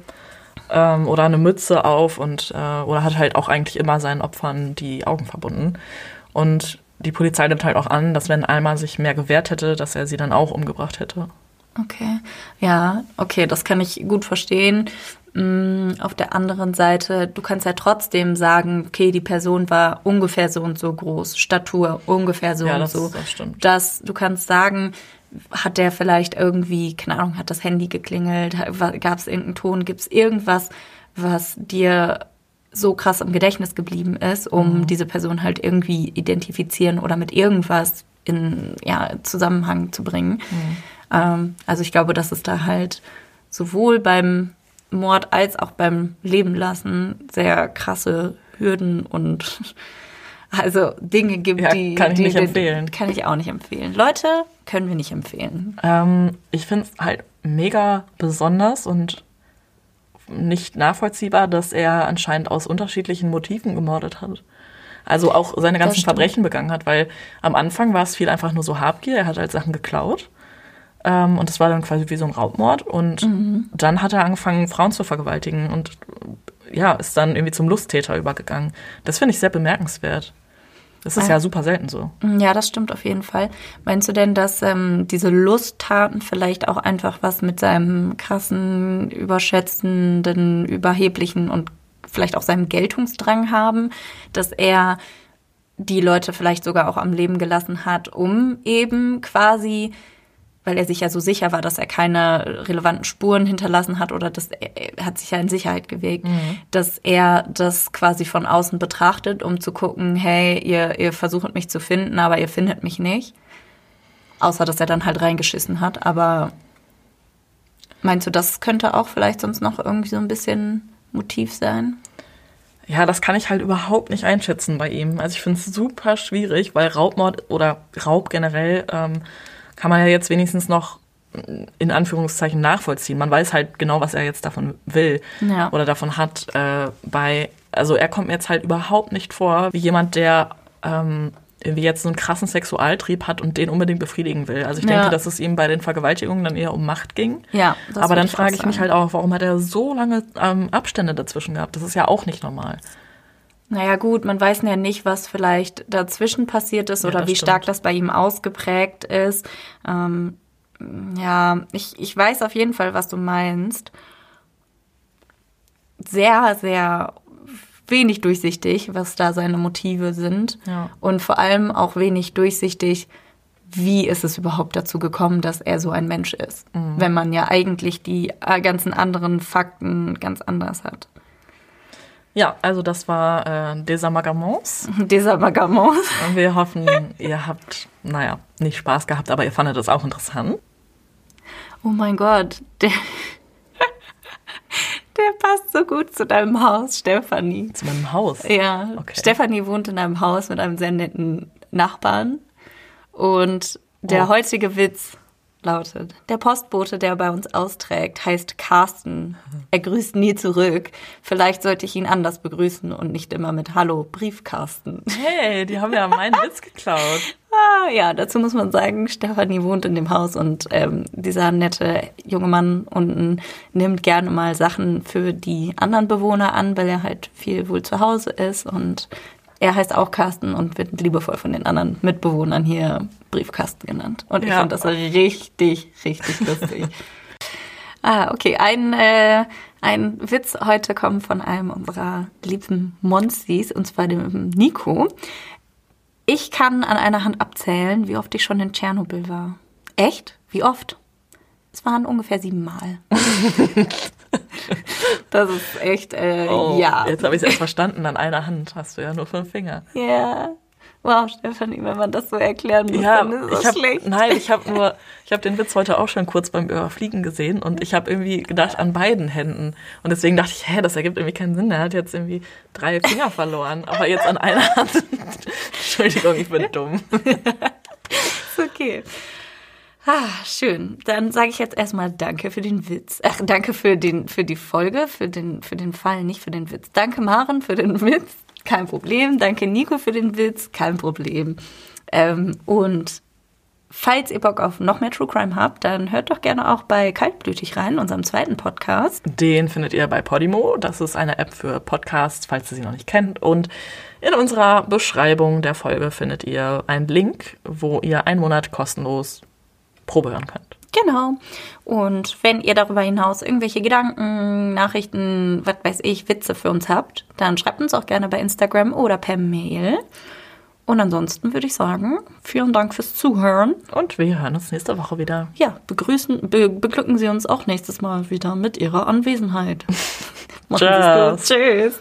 ähm, oder eine Mütze auf und äh, oder hat halt auch eigentlich immer seinen Opfern die Augen verbunden. Und die Polizei nimmt halt auch an, dass wenn Alma sich mehr gewehrt hätte, dass er sie dann auch umgebracht hätte. Okay, ja, okay, das kann ich gut verstehen. Mm, auf der anderen Seite, du kannst ja trotzdem sagen, okay, die Person war ungefähr so und so groß, Statur ungefähr so ja, und das, so. Das stimmt. Das, du kannst sagen, hat der vielleicht irgendwie, keine Ahnung, hat das Handy geklingelt, gab es irgendeinen Ton, gibt es irgendwas, was dir so krass im Gedächtnis geblieben ist, um mhm. diese Person halt irgendwie identifizieren oder mit irgendwas in ja, Zusammenhang zu bringen. Mhm. Ähm, also ich glaube, dass es da halt sowohl beim Mord als auch beim Leben lassen sehr krasse Hürden und <laughs> also Dinge gibt, ja, die kann ich die, nicht empfehlen. Kann ich auch nicht empfehlen. Leute, können wir nicht empfehlen. Ähm, ich finde es halt mega besonders und nicht nachvollziehbar, dass er anscheinend aus unterschiedlichen Motiven gemordet hat. Also auch seine ganzen Verbrechen begangen hat, weil am Anfang war es viel einfach nur so Habgier, er hat halt Sachen geklaut. Ähm, und das war dann quasi wie so ein Raubmord. Und mhm. dann hat er angefangen, Frauen zu vergewaltigen und ja, ist dann irgendwie zum Lusttäter übergegangen. Das finde ich sehr bemerkenswert. Das ist ja. ja super selten so. Ja, das stimmt auf jeden Fall. Meinst du denn, dass ähm, diese Lusttaten vielleicht auch einfach was mit seinem krassen, überschätzenden, überheblichen und vielleicht auch seinem Geltungsdrang haben, dass er die Leute vielleicht sogar auch am Leben gelassen hat, um eben quasi weil er sich ja so sicher war, dass er keine relevanten Spuren hinterlassen hat oder dass er, er hat sich ja in Sicherheit gewegt, mhm. dass er das quasi von außen betrachtet, um zu gucken, hey, ihr, ihr versucht mich zu finden, aber ihr findet mich nicht. Außer dass er dann halt reingeschissen hat. Aber meinst du, das könnte auch vielleicht sonst noch irgendwie so ein bisschen Motiv sein? Ja, das kann ich halt überhaupt nicht einschätzen bei ihm. Also ich finde es super schwierig, weil Raubmord oder Raub generell ähm, kann man ja jetzt wenigstens noch in Anführungszeichen nachvollziehen. Man weiß halt genau, was er jetzt davon will ja. oder davon hat. Äh, bei, also er kommt mir jetzt halt überhaupt nicht vor wie jemand, der ähm, irgendwie jetzt so einen krassen Sexualtrieb hat und den unbedingt befriedigen will. Also ich ja. denke, dass es ihm bei den Vergewaltigungen dann eher um Macht ging. Ja. Aber dann frage ich mich halt auch, warum hat er so lange ähm, Abstände dazwischen gehabt? Das ist ja auch nicht normal. Naja gut, man weiß ja nicht, was vielleicht dazwischen passiert ist ja, oder wie stimmt. stark das bei ihm ausgeprägt ist. Ähm, ja, ich, ich weiß auf jeden Fall, was du meinst. Sehr, sehr wenig durchsichtig, was da seine Motive sind. Ja. Und vor allem auch wenig durchsichtig, wie ist es überhaupt dazu gekommen, dass er so ein Mensch ist. Mhm. Wenn man ja eigentlich die äh, ganzen anderen Fakten ganz anders hat. Ja, also das war äh, Des Amalgaments. <laughs> Des Amalgaments. Und wir hoffen, ihr habt, naja, nicht Spaß gehabt, aber ihr fandet das auch interessant. Oh mein Gott, der, <laughs> der passt so gut zu deinem Haus, Stefanie. Zu meinem Haus? Ja. Okay. Stefanie wohnt in einem Haus mit einem sehr netten Nachbarn. Und der oh. heutige Witz lautet, der Postbote, der bei uns austrägt, heißt Carsten. Er grüßt nie zurück. Vielleicht sollte ich ihn anders begrüßen und nicht immer mit Hallo, Briefkasten. Hey, die haben ja meinen Witz <laughs> geklaut. Ah, ja, dazu muss man sagen, Stefanie wohnt in dem Haus und ähm, dieser nette junge Mann unten nimmt gerne mal Sachen für die anderen Bewohner an, weil er halt viel wohl zu Hause ist und er heißt auch Carsten und wird liebevoll von den anderen Mitbewohnern hier Briefkasten genannt. Und ich ja. fand das richtig, richtig <laughs> lustig. ah, okay. Ein, äh, ein Witz heute kommt von einem unserer lieben Monstis, und zwar dem Nico. Ich kann an einer Hand abzählen, wie oft ich schon in Tschernobyl war. Echt? Wie oft? Es waren ungefähr sieben Mal. <laughs> <laughs> das ist echt, äh, oh, ja. Jetzt habe ich es erst verstanden. An einer Hand hast du ja nur fünf Finger. Ja. Yeah. Wow, Stefanie, wenn man das so erklären muss, ja, dann ist das hab, schlecht. Nein, ich habe <laughs> nur, ich habe den Witz heute auch schon kurz beim Überfliegen gesehen und ich habe irgendwie gedacht an beiden Händen und deswegen dachte ich, hä, das ergibt irgendwie keinen Sinn. Er hat jetzt irgendwie drei Finger verloren, aber jetzt an einer Hand. <laughs> Entschuldigung, ich bin dumm. ist okay. Ah, schön. Dann sage ich jetzt erstmal Danke für den Witz. Ach, danke für, den, für die Folge, für den, für den Fall, nicht für den Witz. Danke, Maren, für den <laughs> Witz. Kein Problem. Danke, Nico, für den Witz. Kein Problem. Ähm, und falls ihr Bock auf noch mehr True Crime habt, dann hört doch gerne auch bei Kaltblütig rein, unserem zweiten Podcast. Den findet ihr bei Podimo. Das ist eine App für Podcasts, falls ihr sie noch nicht kennt. Und in unserer Beschreibung der Folge findet ihr einen Link, wo ihr einen Monat kostenlos Probe hören könnt. Genau. Und wenn ihr darüber hinaus irgendwelche Gedanken, Nachrichten, was weiß ich, Witze für uns habt, dann schreibt uns auch gerne bei Instagram oder per Mail. Und ansonsten würde ich sagen, vielen Dank fürs Zuhören. Und wir hören uns nächste Woche wieder. Ja, begrüßen, be beglücken Sie uns auch nächstes Mal wieder mit Ihrer Anwesenheit. <laughs> Gut. Tschüss.